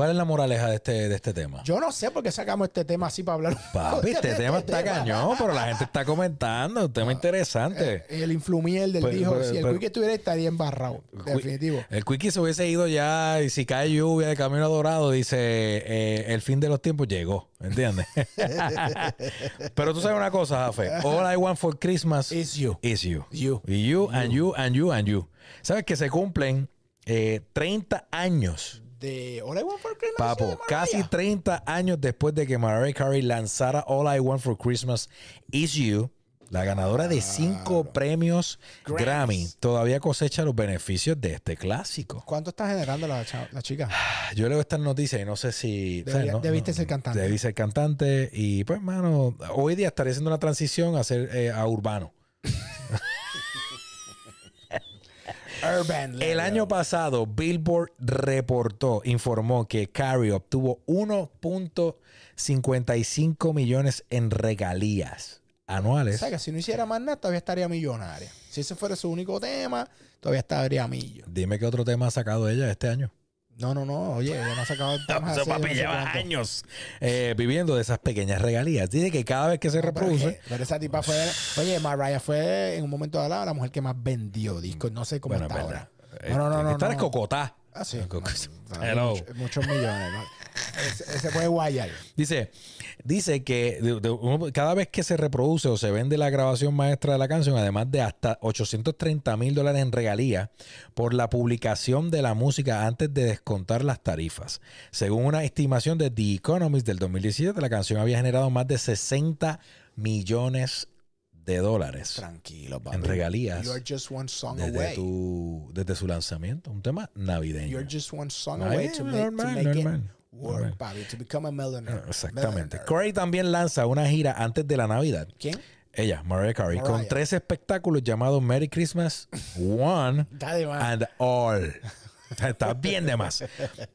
¿cuál es la moraleja de este, de este tema? Yo no sé por qué sacamos este tema así para hablar. Papi, de este tema está cañón, pero la gente está comentando. Un tema interesante. Eh, el influmiel del Pero- dijo, pero- si el pero- Quick estuviera estaría embarrado, definitivo. El Quickie se hubiese ido ya y si cae lluvia de camino a dorado, dice eh, el fin de los tiempos llegó, ¿entiendes? Pero tú sabes una cosa, Jafe. All I want for Christmas It's you. is you. You. Y you, and you, and you, and you. ¿Sabes que se cumplen eh, 30 años, De All I Want for Christmas. papo? Casi 30 años después de que Mariah Carey lanzara All I Want for Christmas is You, la ganadora de cinco premios Grammys. Grammy, todavía cosecha los beneficios de este clásico. ¿Cuánto está generando la, la chica? Yo leo estas noticias y no sé si. Debería- debiste ser cantante. Debí ser cantante. Y pues, mano, hoy día estaría haciendo una transición a ser eh, a urbano. Urban. El año pasado, Billboard reportó, informó que Carrie obtuvo 1.55 millones en regalías O anuales. sea, que si no hiciera más nada, todavía estaría millonaria. Si ese fuera su único tema, todavía estaría millo. Dime qué otro tema ha sacado ella este año. No, no, no. Oye, ella no ha sacado Eso, hace papi, lleva años eh, viviendo de esas pequeñas regalías. Dice que cada vez que se reproduce. pero esa tipa fue. Oye, Mariah fue en un momento dado la mujer que más vendió discos. No sé cómo Bueno, está es ahora. No, no, no, no, Esta no. Cocotá. Ah, sí. Co- No, no, Hello. mucho- muchos millones. Ese, ese puede guayar. Dice, dice que de- de- uno- cada vez que se reproduce o se vende la grabación maestra de la canción, además de hasta 830 mil dólares en regalía por la publicación de la música antes de descontar las tarifas. Según una estimación de The Economist del 2017, la canción había generado más de 60 millones de dólares Tranquilo, papi. en regalías You're just one song desde, away. tu- desde su lanzamiento. Un tema navideño. You're just one song Ay, away to make, to normal, make normal, it work, normal. papi. To become a millionaire. Exactamente. Millionaire. Corey también lanza una gira antes de la Navidad. ¿Quién? Ella, Mariah Carey, con tres espectáculos llamados Merry Christmas, One and All. Está bien de más.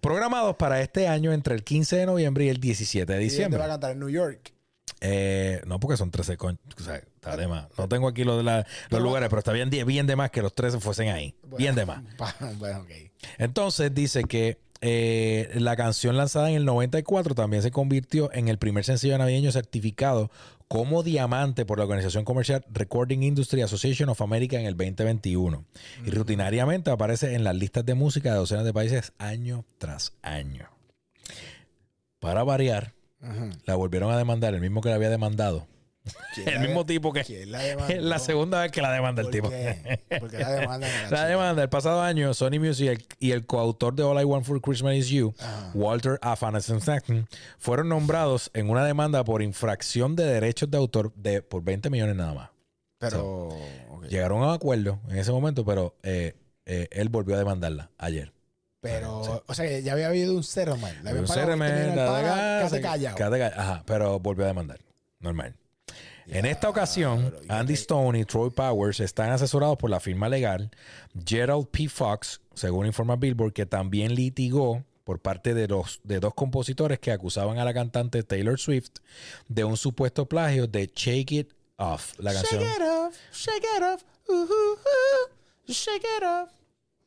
Programados para este año entre el 15 de noviembre y el 17 de ¿Y diciembre. va a cantar? En New York. Eh, no, porque son 13 con... O sea, está de más. No tengo aquí la- los Pero- lugares, pero está bien, bien de más que los 13 fuesen ahí. Bien de más. Bueno, ok. Entonces dice que eh, la canción lanzada en el 94 también se convirtió en el primer sencillo navideño certificado como diamante por la organización comercial Recording Industry Association of America en el 2021. Y rutinariamente aparece en las listas de música de docenas de países año tras año. Para variar, la volvieron a demandar, el mismo que la había demandado. ¿Quién El mismo tipo que... ¿Quién la demandó? Es la segunda vez que la demanda el ¿Por tipo. qué? Porque la demanda La demanda el pasado año, Sony Music y el, coautor de All I Want for Christmas Is You, Ajá. Walter Afanasieff, fueron nombrados en una demanda por infracción de derechos de autor de por 20 millones nada más. Pero. Llegaron a un acuerdo en ese momento, pero eh, eh, él volvió a demandarla ayer. Pero, o sea, ya había habido un settlement. Le habían Un pagado 20 settlement, la de gas, callado. Ajá, pero volvió a demandar. Normal. En esta ocasión, pero, ¿y Andy? Stone y Troy Powers están asesorados por la firma legal Gerald P. Fox, según informa Billboard, que también litigó por parte de, los, de dos compositores que acusaban a la cantante Taylor Swift de un supuesto plagio de Shake It Off, la canción. Shake it off, shake it off, uh, uh, uh, shake it off.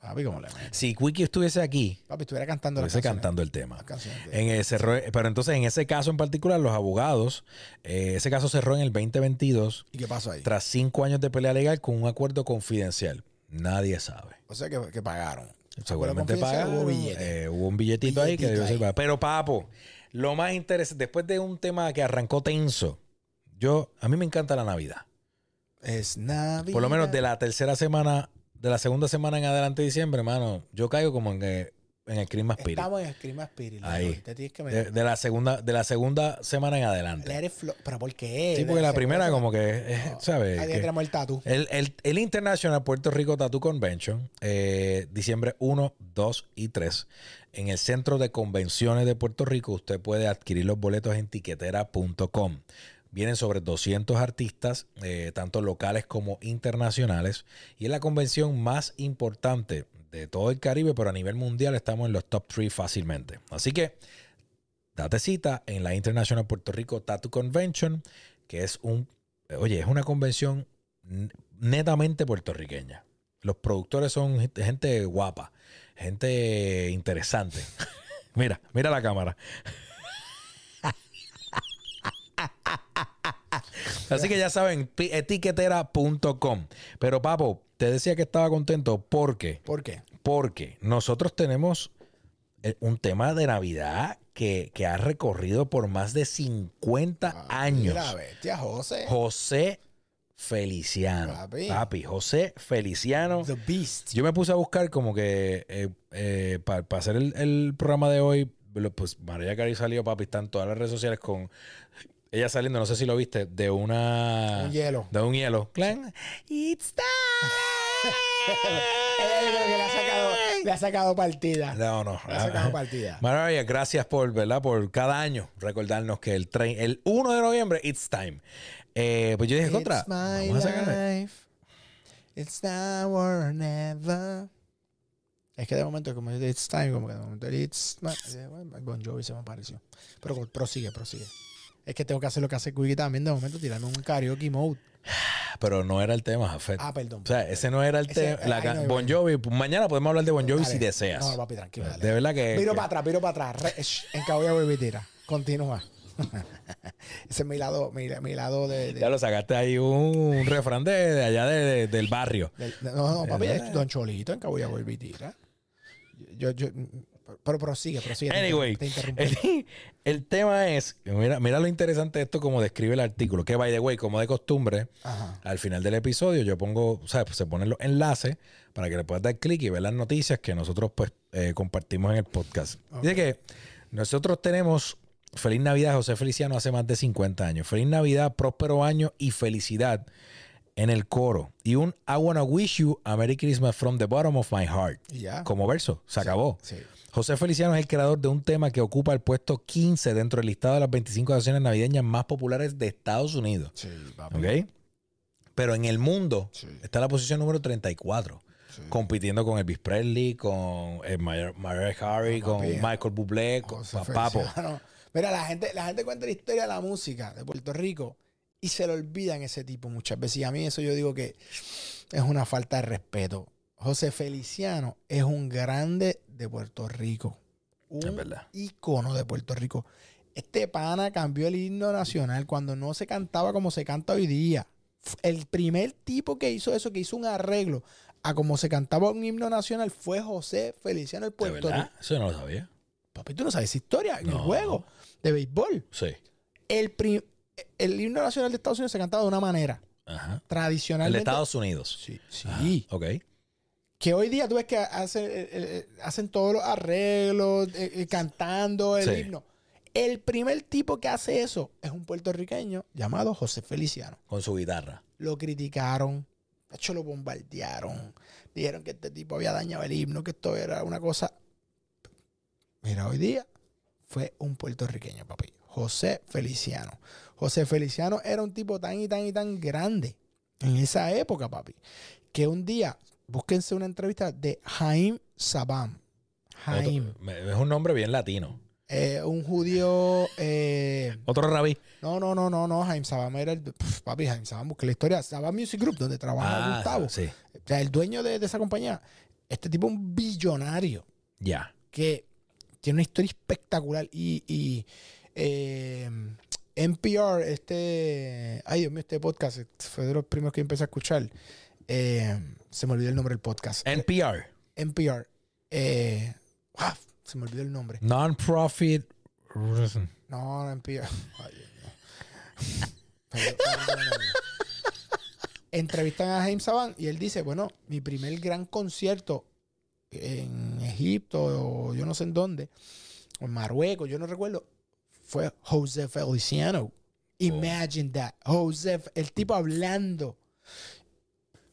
Papi, ¿cómo le? Si Quickie estuviese aquí, Papi, estuviera cantando estuviese cantando el tema. En cerró- pero entonces en ese caso en particular, los abogados, eh, ese caso cerró en el 2022 ¿Y qué pasó ahí? tras cinco años de pelea legal con un acuerdo confidencial. Nadie sabe. O sea, que, que pagaron. Seguramente pagaron. Hubo eh, hubo un billetito, ahí que debió ser. Pero papo, lo más interesante, después de un tema que arrancó tenso, Yo, a mí me encanta la Navidad. Es Navidad. Por lo menos de la tercera semana, de la segunda semana en adelante de diciembre, hermano, yo caigo como en, que- en el Christmas Spirit. Estamos en el Christmas Spirit. Ahí. Leroy. Te tienes que De, meter. de la segunda, de la segunda semana en adelante. Flow. ¿Pero por qué? Sí, porque la primera como que, es, No, ¿sabes? Ahí Que- tenemos el tatu. el, el, el International Puerto Rico Tattoo Convention, eh, diciembre 1, 2 y 3. En el Centro de Convenciones de Puerto Rico, usted puede adquirir los boletos en tiquetera.com. Vienen sobre 200 artistas, eh, tanto locales como internacionales, y es la convención más importante de todo el Caribe, pero a nivel mundial estamos en los top 3 fácilmente. Así que date cita en la International Puerto Rico Tattoo Convention, que es un, oye, es una convención netamente puertorriqueña. Los productores son gente guapa, gente interesante. mira, mira la cámara. Así que ya saben, etiquetera.com. Pero Papo, te decía que estaba contento porque, ¿Por qué? porque nosotros tenemos eh, un tema de Navidad que, que ha recorrido por más de 50 años. La bestia, José. José Feliciano. Papi. Papi, José Feliciano. The Beast. Yo me puse a buscar como que para hacer el, el programa de hoy, pues María Cari salió, papi, está en todas las redes sociales con ella saliendo, no sé si lo viste, de una... Un hielo. De un hielo. Clan. It's creo que le ha sacado, le ha sacado partida. No, no. Le ha sacado partida. Maravilla, gracias por, ¿verdad? Por cada año recordarnos que el tren, el 1 de noviembre, it's time. Eh, pues yo dije, contra, It's my vamos a sacar. life. It's now or never. Es que de momento, como yo It's time, como que de momento It's my, Bon Jovi se me apareció. Pero prosigue, prosigue. Es que tengo que hacer lo que hace Quickie también de momento, tirarme un karaoke mode. Pero no era el tema, Jafet. Ah, perdón. O sea, ese no era el tema. No hay Bon. Jovi, mañana podemos hablar de Bon Jovi Dale. si deseas. No, papi, tranquilo. dale. de verdad que. Que- para atrás, viro para atrás. En Cabo Baby tira. Continúa. Ese es mi lado, mi, mi lado de. de- ya lo sacaste ahí un refrán de, de allá de- de- del barrio. del- no, no, papi, es Don Cholito en Cabo Baby tira. Yo, yo, pero prosigue, prosigue. Anyway, te el, el tema es, mira, mira lo interesante de esto como describe el artículo, que by the way, como de costumbre, Ajá. al final del episodio yo pongo, o sea, pues, se ponen los enlaces para que le puedas dar clic y ver las noticias que nosotros pues eh, compartimos en el podcast. Dice que nosotros tenemos Feliz Navidad José Feliciano hace más de 50 años. Feliz Navidad, próspero año y felicidad en el coro. Y un I wanna wish you a Merry Christmas from the bottom of my heart. Como verso, se acabó. Sí. José Feliciano es el creador de un tema que ocupa el puesto 15 dentro del listado de las 25 canciones navideñas más populares de Estados Unidos. Sí, papi. ¿Ok? Pero en el mundo está la posición número 34, Sí. compitiendo con Elvis Presley, con eh, Mariah Carey, Ah, con papi. Michael Bublé, con José Papo. Feliciano. Mira, la gente, la gente cuenta la historia de la música de Puerto Rico y se le olvidan ese tipo muchas veces. Y a mí eso yo digo que es una falta de respeto. José Feliciano es un grande de Puerto Rico. Un Es verdad. ícono de Puerto Rico. Este pana cambió el himno nacional cuando no se cantaba como se canta hoy día. El primer tipo que hizo eso, que hizo un arreglo a como se cantaba un himno nacional, fue José Feliciano el ¿De Puerto verdad? Rico. Eso no lo sabía. Papi, tú no sabes esa historia en el juego de béisbol. Sí. El, el himno nacional de Estados Unidos se cantaba de una manera Ajá. El tradicionalmente. de Estados Unidos. Sí, sí. Ajá. Ok. Que hoy día tú ves que hacen, eh, eh, hacen todos los arreglos, eh, eh, cantando el Sí. himno. El primer tipo que hace eso es un puertorriqueño llamado José Feliciano. Con su guitarra. Lo criticaron, de hecho lo bombardearon. Dijeron que este tipo había dañado el himno, que esto era una cosa. Mira, hoy día fue un puertorriqueño, papi. José Feliciano. José Feliciano era un tipo tan y tan y tan grande en esa época, papi, que un día, búsquense una entrevista de Jaime Sabam. Jaime, es un nombre bien latino. eh, un judío. eh, Otro rabí. no, no, no, no, no. Jaime Sabam era el. papi, Jaime Sabam, busca la historia. Sabam Music Group, donde trabaja Gustavo. Ah, sí. O sea, el dueño de, de esa compañía. Este tipo un billonario Ya. que tiene una historia espectacular. Y, y eh, NPR, este. Ay, Dios mío, este podcast fue de los primeros que empecé a escuchar. Eh, se me olvidó el nombre del podcast. NPR. NPR. Eh, ah, se me olvidó el nombre. Non-profit. No, NPR. Ay. Entrevistan a James Saban y él dice, bueno, mi primer gran concierto en Egipto o yo no sé en dónde, o en Marruecos, yo no recuerdo, fue José Feliciano. Imagine that. José, el tipo hablando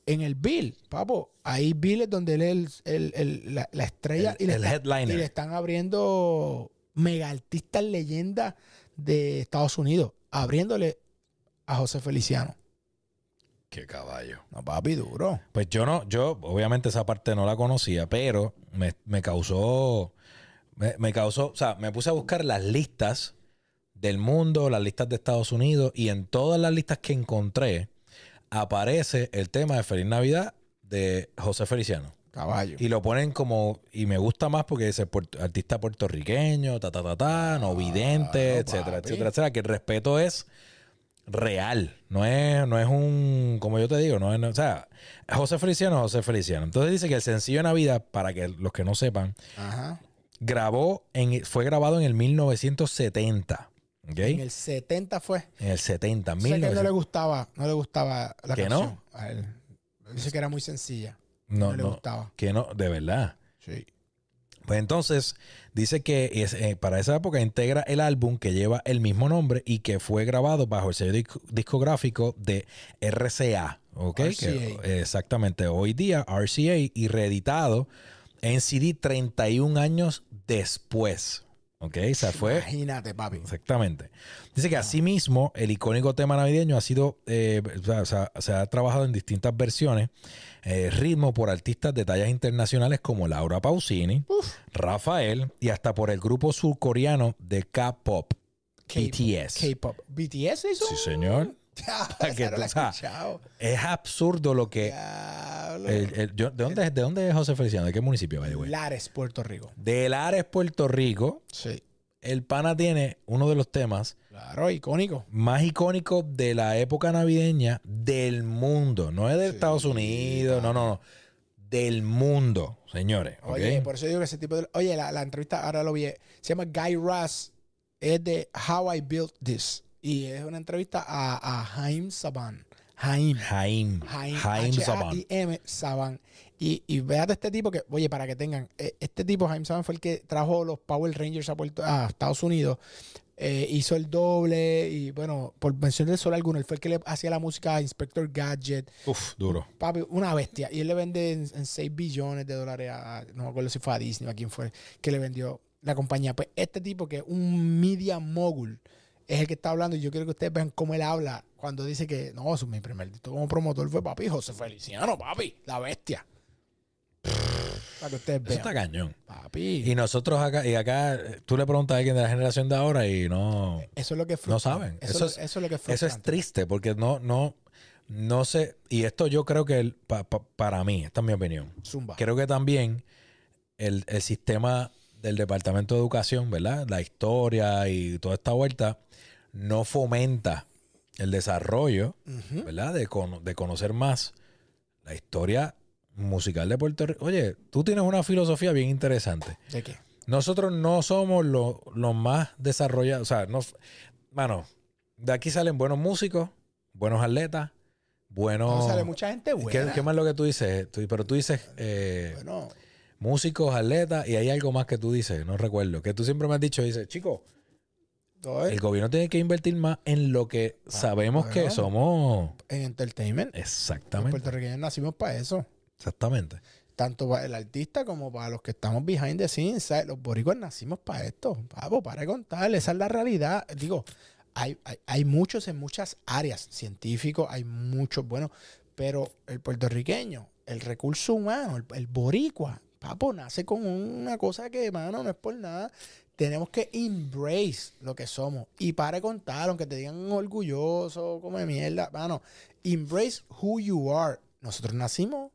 en el Bill, papo. Ahí Bill es donde él es el, el- el- la, la estrella le headliner. y le están abriendo mega artistas leyendas de Estados Unidos, abriéndole a José Feliciano. Qué caballo. No, papi, duro. Pues yo no, yo obviamente esa parte no la conocía, pero me, me causó, me, me causó, o sea, me puse a buscar las listas del mundo, las listas de Estados Unidos, y en todas las listas que encontré aparece el tema de Feliz Navidad de José Feliciano. Caballo. Y lo ponen como, y me gusta más porque dice artista puertorriqueño, ta, ta, ta, ta, no vidente, etcétera, etcétera, etcétera, que el respeto es real, no es, no es un, como yo te digo, no es, no- o sea, José Feliciano, José Feliciano. Entonces dice que el sencillo de Navidad, para que los que no sepan, Ajá. grabó en, fue grabado en el 1970, En el 70 fue. En el 70, Sé que no le 1900. gustaba, no le gustaba la ¿Que canción no? a él. Dice que era muy sencilla. No, no le no, gustaba. que no, de verdad. Sí. Pues entonces dice que es, eh, para esa época integra el álbum que lleva el mismo nombre y que fue grabado bajo el sello disc- discográfico de RCA. ¿ok? RCA. Que, exactamente, hoy día RCA y reeditado en CD 31 años después. ¿Ok? O sea, fue Imagínate, papi. Exactamente. Dice que asimismo el icónico tema navideño ha sido, eh, o sea, se ha trabajado en distintas versiones, eh, ritmo por artistas de tallas internacionales como Laura Pausini, Rafael y hasta por el grupo surcoreano de K-pop, BTS. K-pop. ¿BTS hizo? Sí, señor. Que escuchado. Es absurdo lo que... Diablo. el- el- yo- ¿de, dónde, ¿De dónde es José Feliciano? ¿De qué municipio, by the way? Lares, Puerto Rico. De Lares, Puerto Rico. Sí. El pana tiene uno de los temas Claro, icónico. más icónico de la época navideña del mundo. No es de Sí, Estados Unidos, no, no, no. Del mundo, señores. Oye, por eso digo que ese tipo de. Oye, la, la entrevista ahora lo vi. Se llama Guy Raz. Es de How I Built This. Y es una entrevista a, a Haim Saban. Jaime. Jaime, Jaime Saban. H-A-I-M, Saban. Y, y véate este tipo que, oye, para que tengan, eh, este tipo, Jaime Saban, fue el que trajo los Power Rangers a, Puerto- a Estados Unidos. Eh, hizo el doble y, bueno, por mencionar solo alguno, él fue el que le hacía la música a Inspector Gadget. Uf, duro. Papi, una bestia. Y él le vende en, en 6 billones de dólares a, a- no me acuerdo si fue a Disney o a quién fue, que le vendió la compañía. Pues este tipo que es un media mogul es el que está hablando y yo quiero que ustedes vean cómo él habla cuando dice que no, su- mi primer disco como promotor fue papi José Feliciano, papi, la bestia. Para que ustedes Eso vean. está cañón. Papi. Y nosotros acá, y acá, tú le preguntas a alguien de la generación de ahora y no. Eso es lo que es No saben. Eso, Eso es, es- eso es lo que es Eso es triste porque no, no, no sé. Y esto yo creo que el- pa- pa- para mí, esta es mi opinión. Zumba. Creo que también el, el sistema del Departamento de Educación, ¿verdad? La historia y toda esta vuelta no fomenta el desarrollo. ¿verdad? De, de conocer más la historia musical de Puerto Rico. Oye, tú tienes una filosofía bien interesante. ¿De qué? Nosotros no somos lo- los más desarrollados. O sea, no, mano, de aquí salen buenos músicos, buenos atletas, buenos... No, sale mucha gente ¿Qué, buena. qué más es lo que tú dices? Tú- pero tú dices eh, Bueno, músicos, atletas, y hay algo más que tú dices, no recuerdo. Que tú siempre me has dicho, dices, chico, el gobierno tiene que invertir más en lo que sabemos que somos. en entertainment. Los Exactamente. puertorriqueños nacimos para eso. Exactamente. Tanto para el artista como para los que estamos behind the scenes. ¿sabes? Los boricuas nacimos para esto. Papo, para de contar. Esa es la realidad. Digo, hay, hay, hay muchos en muchas áreas. Científicos, hay muchos buenos. Pero el puertorriqueño, el recurso humano, el, el boricua, papo, nace con una cosa que, mano, no es por nada. Tenemos que embrace lo que somos. Y para contar, aunque te digan orgulloso, como de mierda, mano, embrace who you are. Nosotros nacimos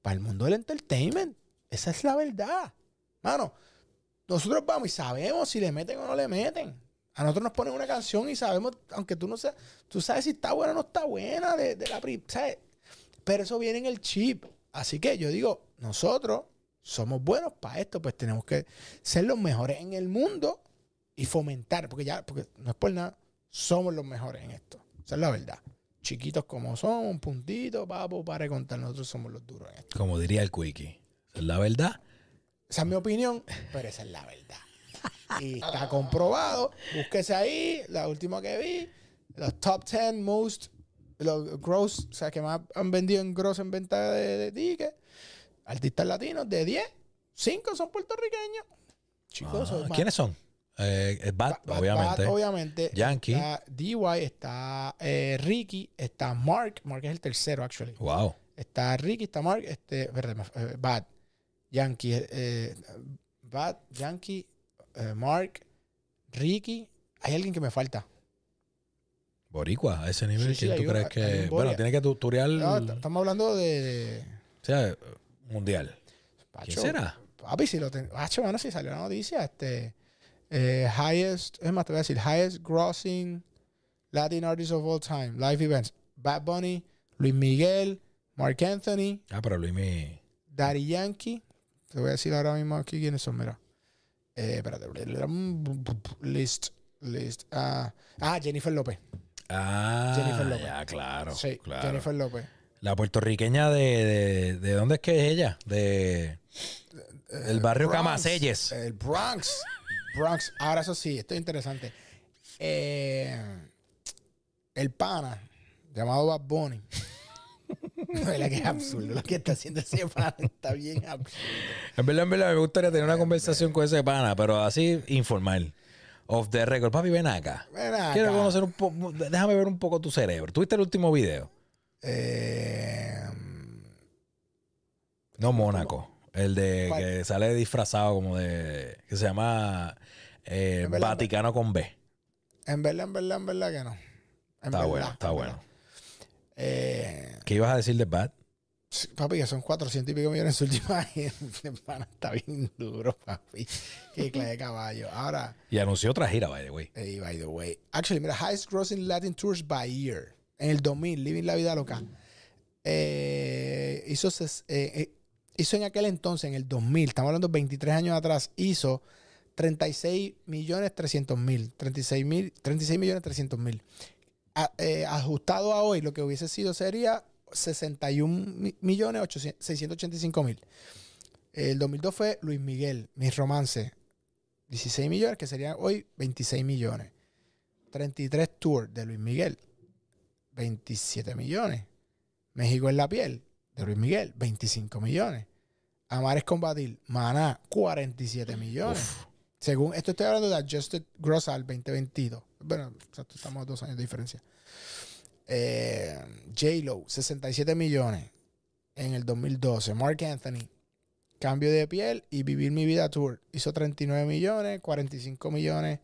para el mundo del entertainment. Esa es la verdad. Mano, nosotros vamos y sabemos si le meten o no le meten. A nosotros nos ponen una canción y sabemos, aunque tú no seas, tú sabes si está buena o no está buena de, de la ¿sabes? Pero eso viene en el chip. Así que yo digo, nosotros somos buenos para esto, pues tenemos que ser los mejores en el mundo y fomentar, porque ya, porque no es por nada, somos los mejores en esto. O Esa es la verdad. Chiquitos como son, un puntito, papo, para contar. Nosotros somos los duros en esto. Como diría el Quickie. Es la verdad. Esa es mi opinión, pero esa es la verdad. Y está comprobado. Búsquese ahí, la última que vi, los top 10 most, los gross, o sea, que más han vendido en gross en venta de, de tickets. Artistas latinos, de 10, 5 son puertorriqueños. Chicos, Ah, ¿Quiénes son? Eh, Bad- obviamente. Bad, obviamente. Yankee. Está DY, está eh, Ricky, está Mark. Mark es el tercero, actually. Wow. Está Ricky, está Mark, este, verde, eh, Bad, Yankee, eh, Bad, Yankee, eh, Mark, Ricky. Hay alguien que me falta. Boricua, a ese nivel, Sí, sí, ¿quién tú crees que.? Bueno, tiene que tu- turear. No, o estamos hablando de. de sea, mundial. Pacho, ¿Quién será? Papi, si lo tengo. Pacho, bueno, si salió la noticia, este. eh, highest, es más, te voy a decir, highest grossing Latin artist of all time, live events. Bad Bunny, Luis Miguel, Mark Anthony, Ah, pero Luis mi. Daddy Yankee. Te voy a decir ahora mismo aquí quiénes son, mira. Eh, espérate. List. List. Ah, ah, Jennifer López. Ah, Jennifer López. ya, claro. sí, claro. Jennifer López. La puertorriqueña de, de, de dónde es que es ella? De el barrio Bronx. Camaselles. El Bronx. Bronx. Ahora eso sí, esto es interesante. Eh, el pana, llamado Bad Bunny. ¿Verdad que es absurdo lo que está haciendo ese pana? Está bien absurdo. En verdad, en verdad, me gustaría tener una conversación con ese pana, pero así informal. Off the record. Papi, ven acá. Ven acá. Quiero conocer un poco. Déjame ver un poco tu cerebro. ¿Tuviste el último video? Eh, No, Mónaco. El de ¿Cuál? que sale disfrazado como de. que se llama eh, verdad, Vaticano con B. en verdad, en verdad, en verdad que no. En Está verdad, bueno, está en bueno. Eh, ¿Qué ibas a decir de Bad? sí, papi, que son 400 y pico millones en su última está bien duro, papi. Qué clase de caballo. Ahora, Y anunció otra gira, by the way. By the way. Actually, mira, highest grossing Latin tours by year. En el 2000, Living la Vida Loca. Eh, hizo, eh, eh, hizo en aquel entonces, en el 2000, estamos hablando 23 años atrás, hizo 36 millones 300 mil. 36, mil 36 millones 300 mil. Eh, ajustado a hoy, lo que hubiese sido sería 61 mi- millones 800 685 mil. El 2002 fue Luis Miguel, Mis Romances, 16 millones, que serían hoy 26 millones. 33 tours de Luis Miguel, 27 millones. México en la piel, de Luis Miguel, 25 millones. Amar es combatir, Maná, 47 millones. Uf. Según esto estoy hablando de Adjusted Gross al 2022. Bueno, exacto, estamos a dos años de diferencia. Eh, J-Lo, 67 millones en el 2012. Mark Anthony, Cambio de piel y Vivir mi vida tour. Hizo 39 millones, 45 millones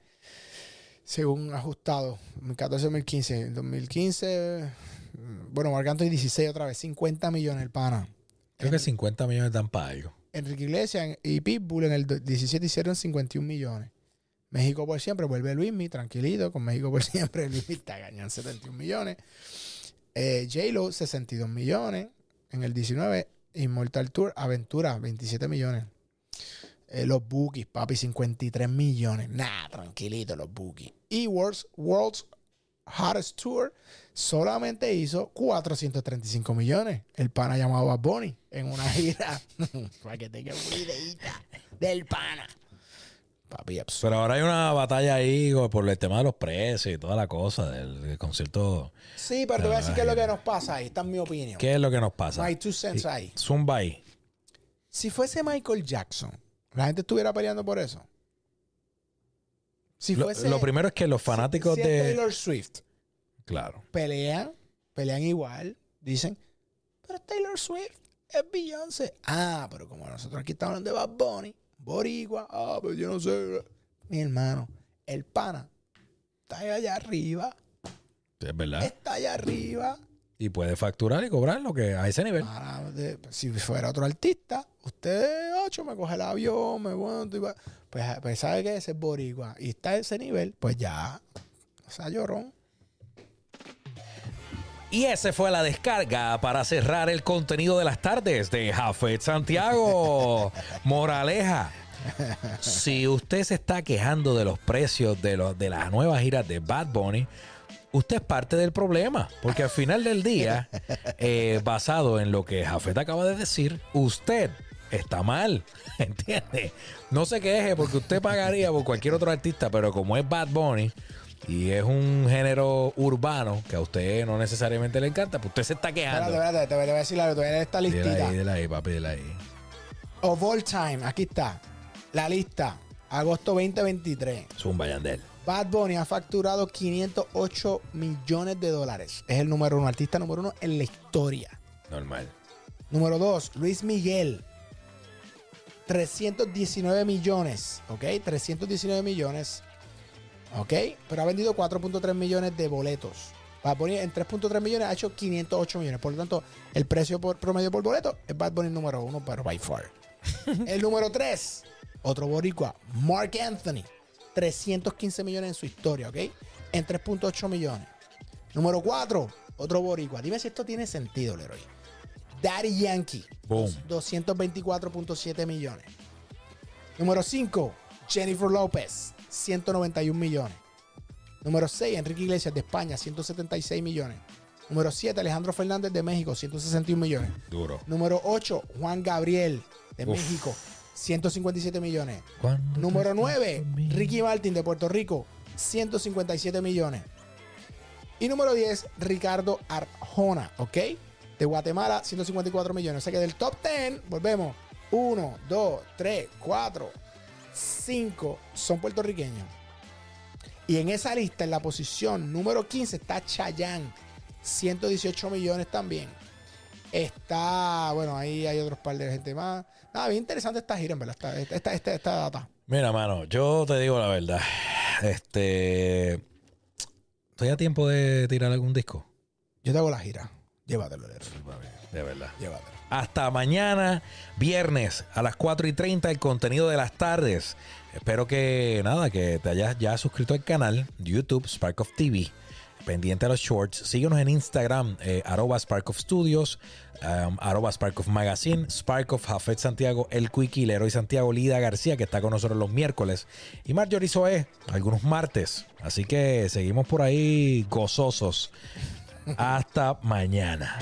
según ajustado. 2014-2015. En 2015, mm, bueno, Marc Anthony 16 otra vez, 50 millones el pana. Creo que 50 millones dan para algo. Enrique Iglesias y Pitbull en el do- 17 hicieron 51 millones. México por siempre, vuelve Luismi, tranquilito, con México por siempre, Luismi está ganando 71 millones. Eh, J-Lo, 62 millones. En el 19, Immortal Tour, Aventura, 27 millones. Eh, los Bookies, papi, 53 millones. Nah, tranquilito, los Bookies. Y World's, World's Hottest Tour solamente hizo 435 millones. El pana llamado Bad Bunny en una gira. Para que tenga una ideita del pana. Papi, absurdo. Pero ahora hay una batalla ahí por el tema de los precios y toda la cosa del, del concierto. Sí, pero te voy a decir qué es lo que nos pasa ahí. Esta es mi opinión. ¿Qué es lo que nos pasa? My two cents ahí. Zumba ahí. Si fuese Michael Jackson, la gente estuviera peleando por eso. Si Lo, fuese. lo primero es que los fanáticos si de. Taylor Swift Claro. pelean, pelean igual, dicen, pero Taylor Swift, es Beyoncé. Ah, pero como nosotros aquí estamos hablando de Bad Bunny, Boricua, ah, pero yo no sé. Mi hermano, el pana está allá arriba, Es verdad. está allá arriba. Y puede facturar y cobrar lo que a ese nivel. De- si fuera otro artista, usted, ocho, me coge el avión, me monto y va. Pues, pues sabe que ese es Boricua y está a ese nivel, pues ya, o sea, llorón. Y esa fue la descarga para cerrar el contenido de las tardes de Jafet Santiago. Moraleja. Si usted se está quejando de los precios de, los, de las nuevas giras de Bad Bunny, usted es parte del problema. Porque al final del día, eh, basado en lo que Jafet acaba de decir, usted está mal. ¿Entiende? No se queje porque usted pagaría por cualquier otro artista, pero como es Bad Bunny y es un género urbano que a usted no necesariamente le encanta, pues usted se está quejando. Espérate, espérate, te voy a decir algo, te esta listita. ahí, dile ahí, papi, dile ahí. Of all time, aquí está. La lista. Agosto 2023. Zumba Yandel. Bad Bunny ha facturado 508 millones de dólares. Es el número uno, artista número uno en la historia. Normal. Número dos, Luis Miguel. 319 millones. ¿Ok? 319 millones. ¿Ok? Pero ha vendido 4.3 millones de boletos. Bad Bunny en 3.3 millones ha hecho 508 millones. Por lo tanto, el precio por, promedio por boleto es Bad Bunny número uno, pero by far. el número 3, otro boricua, Mark Anthony. 315 millones en su historia, ¿ok? En 3.8 millones. Número 4, otro boricua. Dime si esto tiene sentido, Leroy. Daddy Yankee. Boom. 224.7 millones. Número 5, Jennifer López. 191 millones. Número 6, Enrique Iglesias de España. 176 millones. Número 7, Alejandro Fernández de México. 161 millones. Duro. Número 8, Juan Gabriel de Uf. México. 157 millones. ¿Cuándo Número te 9, conmigo? Ricky Martin de Puerto Rico, 157 millones. Y número 10, Ricardo Arjona, ¿ok? De Guatemala, 154 millones. O sea que del top 10, volvemos. 1, 2, 3, 4, 5 son puertorriqueños. Y en esa lista, en la posición número 15, está Chayanne, 118 millones también. Está, bueno, ahí hay otros par de gente más. Nada, bien interesante esta gira, en verdad, esta, esta, esta, esta data. Mira, mano, yo te digo la verdad. Este. ¿Estoy a tiempo de tirar algún disco? Yo te hago la gira. Llévatelo, Lero. De verdad. Llévatelo. Hasta mañana, viernes, a las 4 y 30, el contenido de las tardes. Espero que, nada, que te hayas ya suscrito al canal YouTube Spark of TV. Pendiente a los shorts. Síguenos en Instagram, eh, arroba Spark of Studios, um, arroba Spark of Magazine, Spark of Jafet Santiago, El Quickie, Leroy Santiago, Lida García, que está con nosotros los miércoles, y Marjorie Soe, algunos martes. Así que seguimos por ahí gozosos. Hasta mañana.